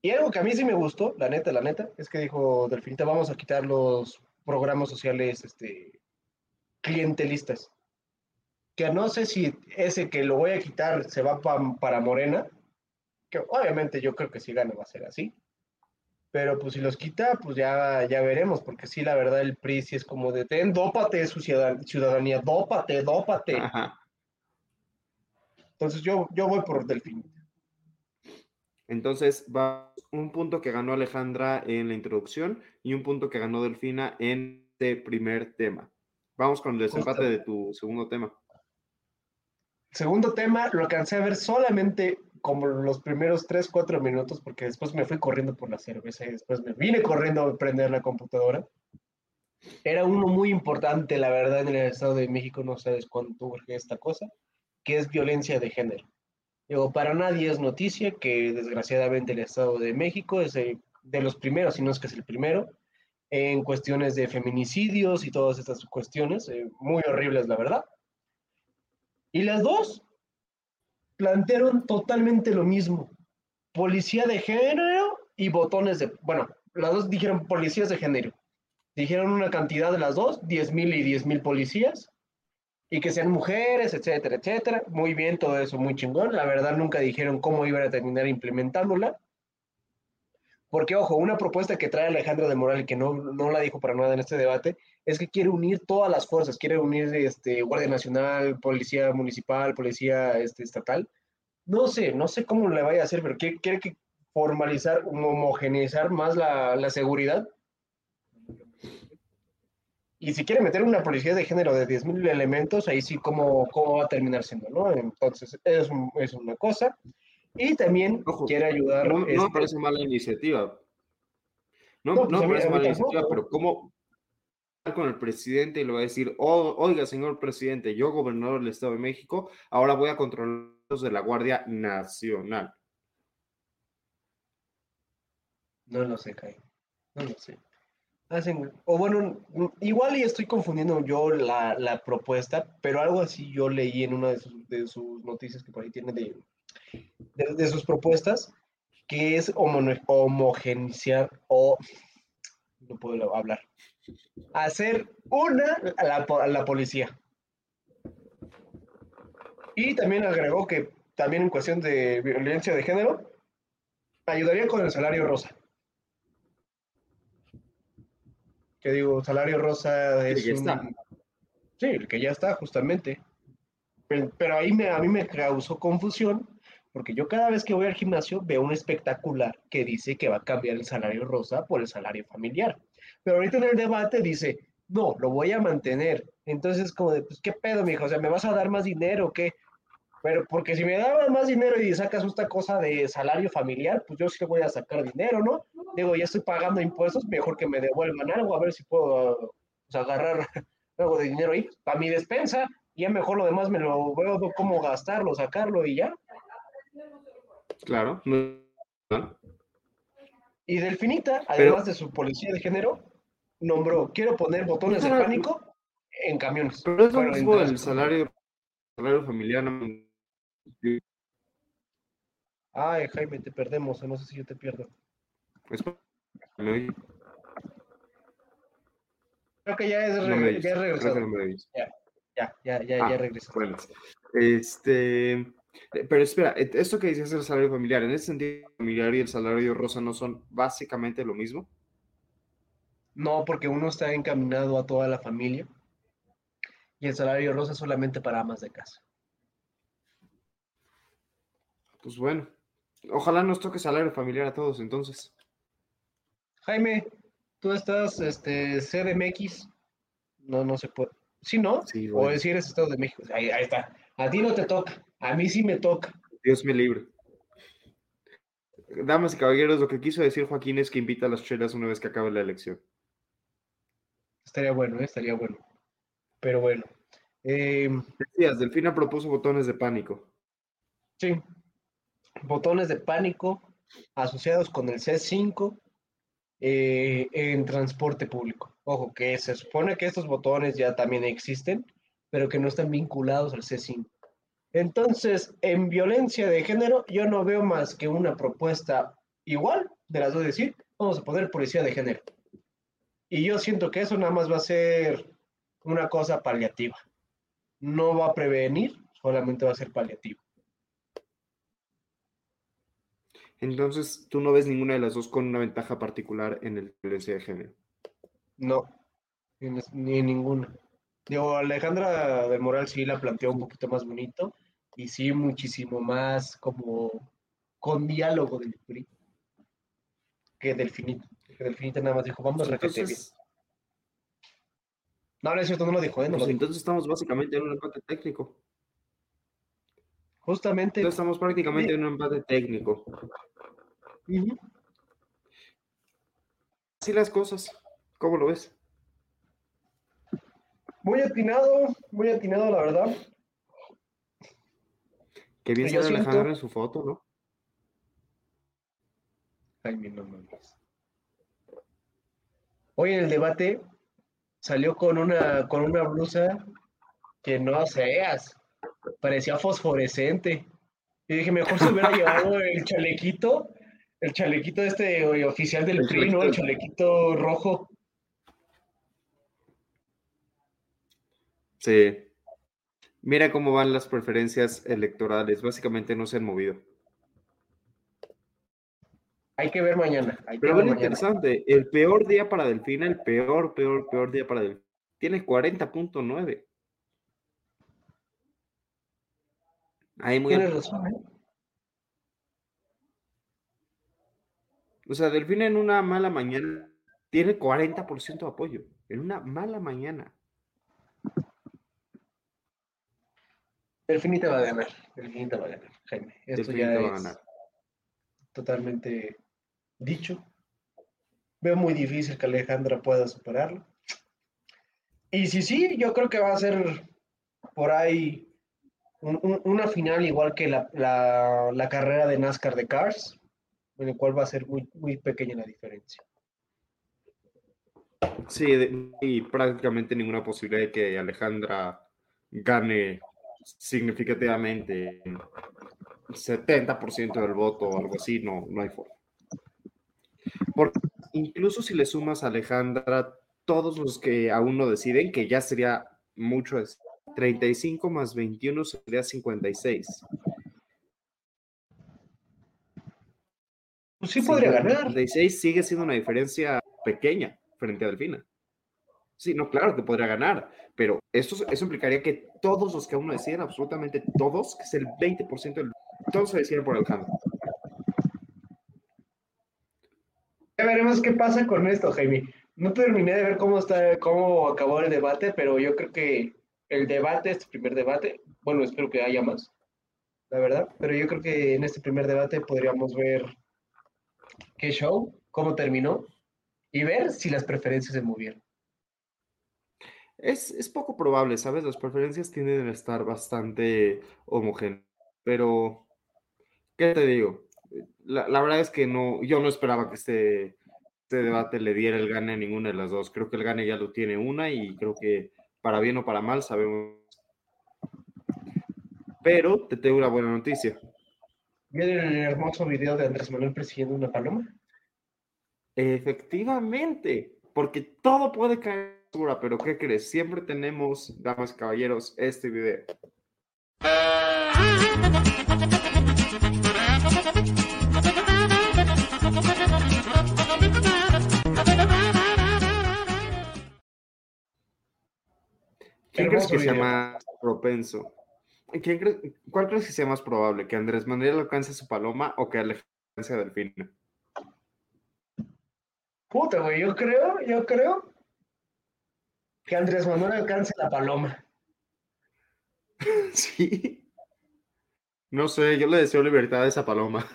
Y algo que a mí sí me gustó, la neta, la neta, es que dijo Delfinita, vamos a quitar los programas sociales este, clientelistas. Que no sé si ese que lo voy a quitar se va pa- para Morena, que obviamente yo creo que si gana va a ser así. Pero pues si los quita, pues ya, ya veremos, porque sí, la verdad, el PRI sí es como de, ten, dópate su ciudadan- ciudadanía, dópate, dópate. Ajá. Entonces yo, yo voy por Delfinita. Entonces, va un punto que ganó Alejandra en la introducción y un punto que ganó Delfina en este primer tema. Vamos con el desempate de tu segundo tema. Segundo tema, lo alcancé a ver solamente como los primeros 3, 4 minutos, porque después me fui corriendo por la cerveza y después me vine corriendo a prender la computadora. Era uno muy importante, la verdad, en el Estado de México, no sabes cuánto urge esta cosa, que es violencia de género. Digo, para nadie es noticia que desgraciadamente el Estado de México es el- de los primeros, si no es que es el primero, en cuestiones de feminicidios y todas estas cuestiones, eh, muy horribles, la verdad. Y las dos plantearon totalmente lo mismo. Policía de género y botones de... Bueno, las dos dijeron policías de género. Dijeron una cantidad de las dos, 10 mil y 10 mil policías, y que sean mujeres, etcétera, etcétera. Muy bien, todo eso muy chingón. La verdad, nunca dijeron cómo iban a terminar implementándola. Porque, ojo, una propuesta que trae Alejandro de Moral, que no, no la dijo para nada en este debate, es que quiere unir todas las fuerzas, quiere unir este, Guardia Nacional, Policía Municipal, Policía este, Estatal. No sé, no sé cómo le vaya a hacer, pero quiere, quiere que formalizar, homogeneizar más la, la seguridad. Y si quiere meter una policía de género de 10.000 elementos, ahí sí, ¿cómo, ¿cómo va a terminar siendo? ¿no? Entonces, es, es una cosa. Y también Ojo, quiere ayudar. No, no me este, parece mala iniciativa. No, pues me parece mí mala iniciativa, pero ¿cómo hablar con el presidente y le va a decir, "Oh, oiga, señor presidente, yo, gobernador del Estado de México, ahora voy a controlar los de la Guardia Nacional? No lo sé, Kai. No lo sé. Hacen, o bueno, igual y estoy confundiendo yo la, la propuesta, pero algo así yo leí en una de sus, de sus noticias que por ahí tiene de, de, de sus propuestas, que es homo- homogeneizar o, no puedo hablar, hacer una a la, po- a la policía. Y también agregó que también en cuestión de violencia de género, ayudaría con el salario rosa. Que digo, salario rosa es ya un- está. Sí, el que ya está, justamente. Pero, pero ahí me, a mí me causó confusión, porque yo cada vez que voy al gimnasio veo un espectacular que dice que va a cambiar el salario rosa por el salario familiar. Pero ahorita en el debate dice, no, lo voy a mantener. Entonces, como de, pues, ¿qué pedo, mijo? O sea, ¿me vas a dar más dinero o qué? Pero porque si me dabas más dinero y sacas esta cosa de salario familiar, pues yo sí que voy a sacar dinero, ¿no? Digo, ya estoy pagando impuestos, mejor que me devuelvan algo, a ver si puedo agarrar algo de dinero ahí para mi despensa, y ya mejor lo demás me lo veo cómo gastarlo, sacarlo y ya. Claro. no- ¿no? Y Delfinita, Pero- además de su policía de género, nombró, quiero poner botones de pánico en camiones. Pero es lo mismo del salario, salario familiar. no- Ay, Jaime, te perdemos, no sé si yo te pierdo. es- ¿me oyes? Creo que ya es, No me ya regresado. no me oyes. Ya, ya, ya, ya Ah, regresó. Bueno, este, pero espera, eh, esto que dices del salario familiar, en ese sentido, el familiar y el salario rosa no son básicamente lo mismo. No, porque uno está encaminado a toda la familia y el salario rosa solamente para amas de casa. Pues bueno, ojalá nos toque salario familiar a todos entonces. Jaime, tú estás este, CDMX. No, no se puede. ¿Sí, no? Sí, O si eres Estado de México. Ahí, ahí está. A ti no te toca. A mí sí me toca. Dios me libre. Damas y caballeros, lo que quiso decir Joaquín es que invita a las chelas una vez que acabe la elección. Estaría bueno, ¿eh? estaría bueno. Pero bueno. Eh, Decías, Delfina propuso botones de pánico. sí. Botones de pánico asociados con el C5 eh, en transporte público. Ojo, que se supone que estos botones ya también existen, pero que no están vinculados al C5. Entonces, en violencia de género, yo no veo más que una propuesta igual de las dos, decir, vamos a poner policía de género. Y yo siento que eso nada más va a ser una cosa paliativa. No va a prevenir, solamente va a ser paliativo. Entonces, tú no ves ninguna de las dos con una ventaja particular en el violencia de género. No, ni ninguna. Digo, Alejandra de Moral sí la planteó un poquito más bonito y sí muchísimo más como con diálogo del PRI que Delfinito. Que Delfinito nada más dijo, vamos a Entonces, No, no es cierto, no lo dijo, ¿eh? No pues lo dijo. entonces estamos básicamente en un empate técnico. Justamente. Entonces estamos prácticamente en un empate técnico. Ujú. Así las cosas. ¿Cómo lo ves? Muy atinado, muy atinado, la verdad. Que bien siento- Alejandra en su foto, ¿no? Jaime, no mames. Hoy en el debate salió con una, con una blusa que no seas, parecía fosforescente. Y dije, mejor se hubiera llevado el chalequito, el chalequito este oficial del El PRI, ¿no? El chalequito rojo. Sí. Mira cómo van las preferencias electorales. Básicamente no se han movido. Hay que ver mañana. Hay que Pero ver mañana. interesante. El peor día para Delfina, el peor, peor, peor día para Delfina. Tiene 40.9. Ahí muy Tienes razón, ¿eh? O sea, Delfina en una mala mañana tiene 40% de apoyo. En una mala mañana. Delfinita va a ganar. Delfinita va a ganar, Jaime. Esto ya es ganar. totalmente dicho. Veo muy difícil que Alejandra pueda superarlo. Y si sí, yo creo que va a ser por ahí un- un- una final igual que la, la- la carrera de NASCAR de Cars, en el cual va a ser muy, muy pequeña la diferencia. Sí, y prácticamente ninguna posibilidad de que Alejandra gane significativamente 70% del voto o algo así, no, no hay forma. Porque incluso si le sumas a Alejandra todos los que aún no deciden, que ya sería mucho, es 35 más 21 sería 56. Pues sí podría ganar. 56 sigue siendo una diferencia pequeña frente a Delfina. Sí, no, claro que podría ganar, pero eso, eso implicaría que todos los que aún no deciden, absolutamente todos, que es el 20% del... Todos se deciden por Alejandro. Ya veremos qué pasa con esto, Jaime. No terminé de ver cómo está, cómo acabó el debate, pero yo creo que el debate, este primer debate, bueno, espero que haya más, la verdad, pero yo creo que en este primer debate podríamos ver qué show, cómo terminó y ver si las preferencias se movieron. Es, es poco probable, ¿sabes? Las preferencias tienden a estar bastante homogéneas, pero, ¿qué te digo? La, la verdad es que no, yo no esperaba que este, este debate le diera el gane a ninguna de las dos. Creo que el gane ya lo tiene una y creo que para bien o para mal sabemos. Pero te tengo una buena noticia. ¿Vieron el hermoso video de Andrés Manuel persiguiendo una paloma? Efectivamente, porque todo puede caer basura, pero ¿qué crees? Siempre tenemos, damas y caballeros, este video. ¿Quién crees que sea más propenso? ¿Quién cre- ¿Cuál crees que sea más probable? ¿Que Andrés Manuel alcance su paloma o que alcance a Delfina? Puta, güey, yo creo, yo creo que Andrés Manuel alcance la paloma. Sí. No sé, yo le deseo libertad a esa paloma.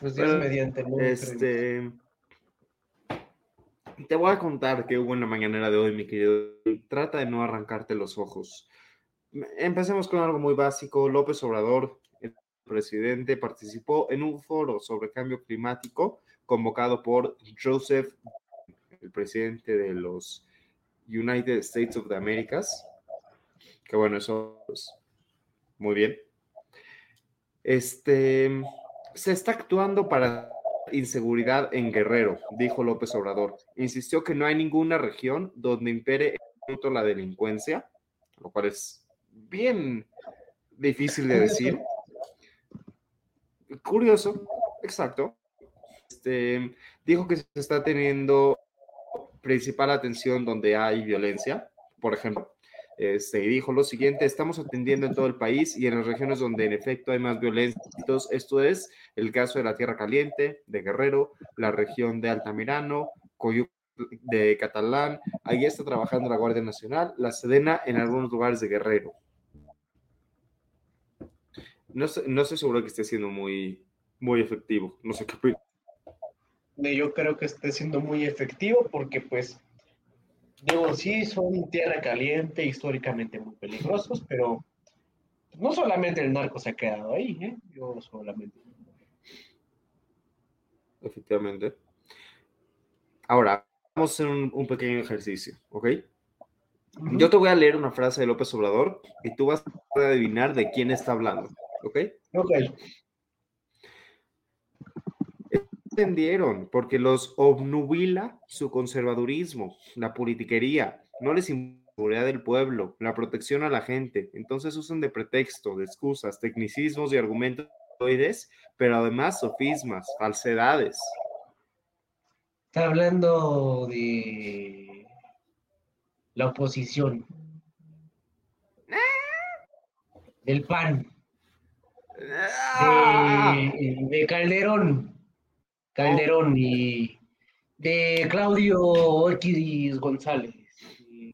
Pues Dios Bueno, mediante. Este. Te voy a contar qué hubo en la mañanera de hoy, mi querido. Trata de no arrancarte los ojos. Empecemos con algo muy básico. López Obrador, el presidente participó en un foro sobre cambio climático convocado por Joseph, el presidente de los United States of the Americas. Que bueno, eso es muy bien. Este se está actuando para inseguridad en Guerrero, dijo López Obrador. Insistió que no hay ninguna región donde impere la delincuencia, lo cual es bien difícil de decir. Curioso, exacto. Este, dijo que se está teniendo principal atención donde hay violencia, por ejemplo. Este, dijo lo siguiente, estamos atendiendo en todo el país y en las regiones donde en efecto hay más violencia. Esto es el caso de la Tierra Caliente, de Guerrero, la región de Altamirano, Coyuca de Catalán, ahí está trabajando la Guardia Nacional, la Sedena en algunos lugares de Guerrero. No, no estoy seguro que esté siendo muy, muy efectivo. No sé qué Yo creo que esté siendo muy efectivo porque, pues, digo, sí, son tierra caliente, históricamente muy peligrosos, pero no solamente el narco se ha quedado ahí, ¿eh? Yo solamente. Efectivamente. Ahora, vamos a hacer un, pequeño ejercicio, ¿ok? Yo te voy a leer una frase de López Obrador y tú vas a adivinar de quién está hablando. ¿Ok? Ok. Entendieron, porque los obnubila su conservadurismo, la politiquería, no les importa seguridad del pueblo, la protección a la gente. Entonces usan de pretexto, de excusas, tecnicismos y argumentos, pero además sofismas, falsedades. Está hablando de la oposición. Ah. Del PAN. Ah. de, Calderón, Calderón y de Claudio X González.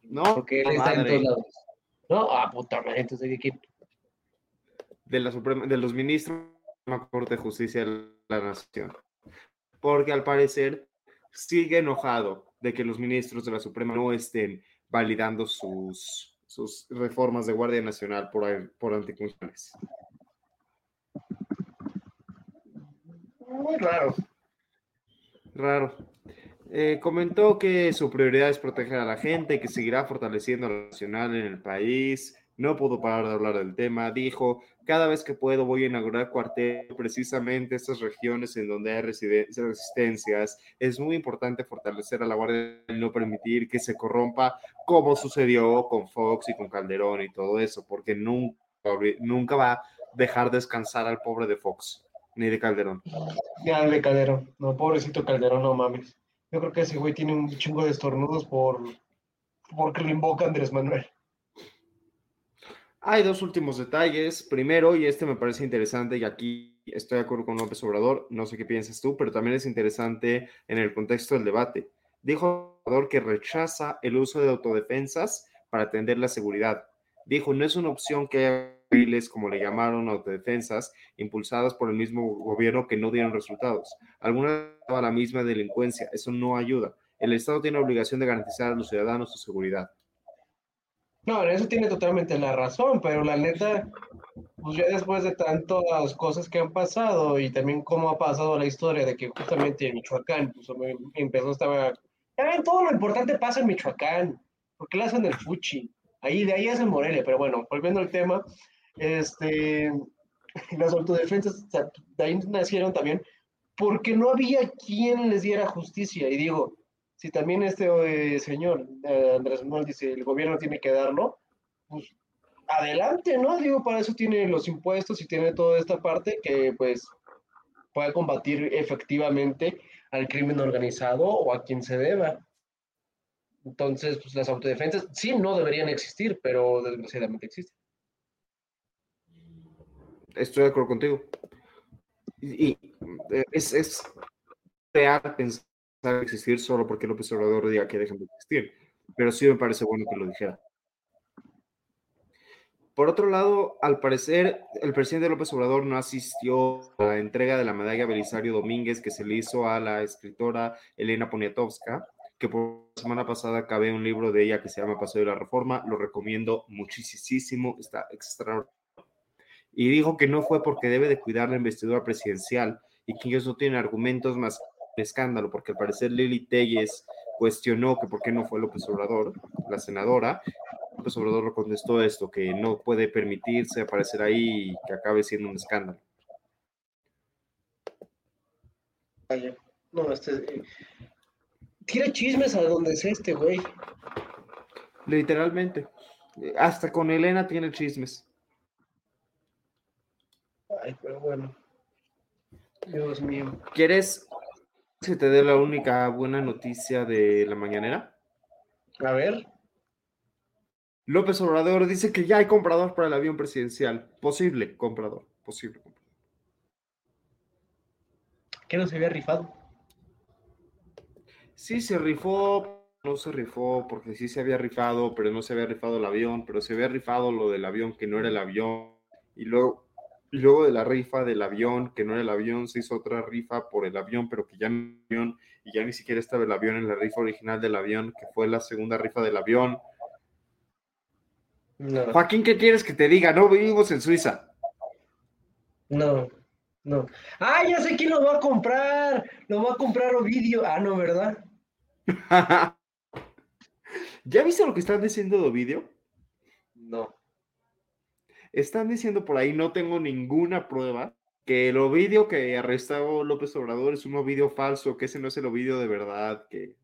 No, porque él está en todos lados. No, ah, puta madre, entonces ¿de quién? De, la Suprema, de los ministros de la Corte de Justicia de la Nación. Porque al parecer sigue enojado de que los ministros de la Suprema no estén validando sus, sus reformas de Guardia Nacional por, por anticonstitucionales. Muy raro. Raro. Eh, comentó que su prioridad es proteger a la gente, que seguirá fortaleciendo la nacional en el país. No pudo parar de hablar del tema. Dijo, cada vez que puedo voy a inaugurar cuartel precisamente estas regiones en donde hay resistencias. Es muy importante fortalecer a la Guardia y no permitir que se corrompa como sucedió con Fox y con Calderón y todo eso, porque nunca, nunca va a dejar descansar al pobre de Fox ni de Calderón. Ya de Calderón. No, pobrecito Calderón, no mames. Yo creo que ese güey tiene un chingo de estornudos por porque lo invoca Andrés Manuel. Hay dos últimos detalles. Primero, y este me parece interesante, y aquí estoy de acuerdo con López Obrador, no sé qué piensas tú, pero también es interesante en el contexto del debate. Dijo Obrador que rechaza el uso de autodefensas para atender la seguridad. Dijo, no es una opción que como le llamaron, autodefensas, impulsadas por el mismo gobierno que no dieron resultados. Algunas a la misma delincuencia, eso no ayuda. El Estado tiene obligación de garantizar a los ciudadanos su seguridad. No, eso tiene totalmente la razón, pero la neta, pues ya después de tantas cosas que han pasado y también cómo ha pasado la historia de que justamente en Michoacán, pues empezó, estaba, ya todo lo importante pasa en Michoacán, porque le hacen el fuchi, ahí de ahí hacen Morelia, pero bueno, volviendo al tema, este, las autodefensas de ahí nacieron también porque no había quien les diera justicia. Y digo, si también este eh, señor eh, Andrés Manuel dice el gobierno tiene que darlo, pues adelante, ¿no? Digo, para eso tiene los impuestos y tiene toda esta parte que pues puede combatir efectivamente al crimen organizado o a quien se deba. Entonces, pues las autodefensas sí no deberían existir, pero desgraciadamente existen. Estoy de acuerdo contigo. Y, eh, es, es real pensar existir solo porque López Obrador diga que dejen de existir, pero sí me parece bueno que lo dijera. Por otro lado, al parecer, el presidente López Obrador no asistió a la entrega de la medalla Belisario Domínguez que se le hizo a la escritora Elena Poniatowska, que por la semana pasada acabé un libro de ella que se llama Paseo de la Reforma. Lo recomiendo muchísimo, está extraordinario y dijo que no fue porque debe de cuidar la investidura presidencial y que ellos no tienen argumentos más que escándalo, porque al parecer Lili Telles cuestionó que por qué no fue López Obrador, la senadora. López Obrador le contestó esto, que no puede permitirse aparecer ahí y que acabe siendo un escándalo. No, este. eh, Tira chismes a donde sea este güey. Literalmente. Hasta con Elena tiene chismes. Ay, pero bueno. Dios mío. ¿Quieres que te dé la única buena noticia de la mañanera? A ver. López Obrador dice que ya hay comprador para el avión presidencial. Posible comprador. Posible comprador. ¿Qué no se había rifado? Sí, se rifó, no se rifó, porque sí se había rifado, pero no se había rifado el avión, pero se había rifado lo del avión que no era el avión. Y luego, luego de la rifa del avión, que no era el avión, se hizo otra rifa por el avión, pero que ya no era el avión, y ya ni siquiera estaba el avión en la rifa original del avión, que fue la segunda rifa del avión. No. Joaquín, ¿qué quieres que te diga? No vivimos en Suiza. No. No. Ah, ya sé quién lo va a comprar. Lo va a comprar Ovidio. Ah, no, ¿verdad? ¿Ya viste lo que están diciendo de Ovidio? No. Están diciendo por ahí, no tengo ninguna prueba, que el Ovidio que arrestó López Obrador es un Ovidio falso, que ese no es el Ovidio de verdad, que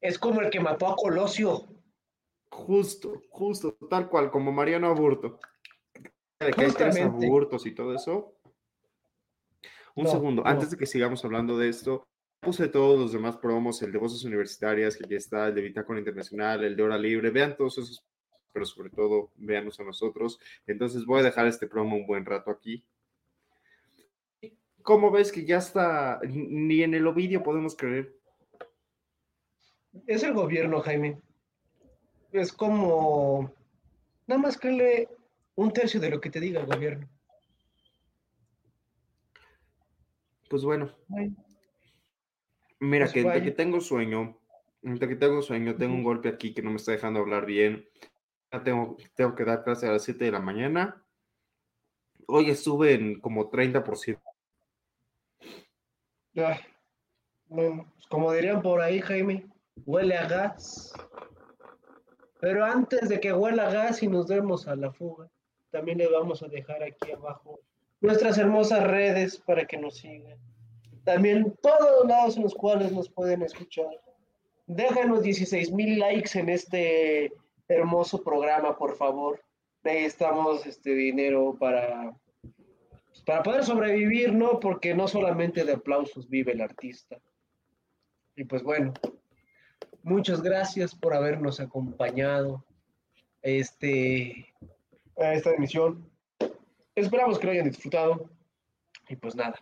Es como el que mató a Colosio. justo, justo, tal cual, como Mariano Aburto. De que hay tres aburtos y todo eso. Un No, segundo, no. antes de que sigamos hablando de esto, puse todos los demás promos, el de Voces Universitarias, que aquí está, el de Bitácora Internacional, el de Hora Libre, vean todos esos, pero sobre todo, véanos a nosotros. Entonces voy a dejar este promo un buen rato aquí. ¿Cómo ves que ya está? Ni en el Ovidio podemos creer. Es el gobierno, Jaime. Es como. Nada más créele un tercio de lo que te diga el gobierno. Pues bueno, Mira, Pues que, que tengo sueño, que tengo sueño, tengo un golpe aquí que no me está dejando hablar bien. Tengo, tengo que dar clase a las 7 de la mañana. Hoy estuve en como 30%. ay, bueno, pues como dirían por ahí, Jaime, huele a gas. Pero antes de que huela a gas y nos demos a la fuga, también le vamos a dejar aquí abajo nuestras hermosas redes para que nos sigan. También todos los lados en los cuales nos pueden escuchar. Déjanos 16 mil likes en este hermoso programa, por favor. Necesitamos este dinero para, pues, para poder sobrevivir, ¿no? Porque no solamente de aplausos vive el artista. Y pues bueno, muchas gracias por habernos acompañado este, a esta emisión. Esperamos que lo hayan disfrutado. Y pues nada,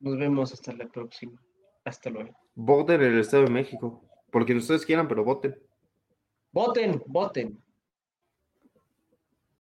nos vemos hasta la próxima. Hasta luego. Voten en el Estado de México. Porque ustedes quieran, pero voten. Voten, voten.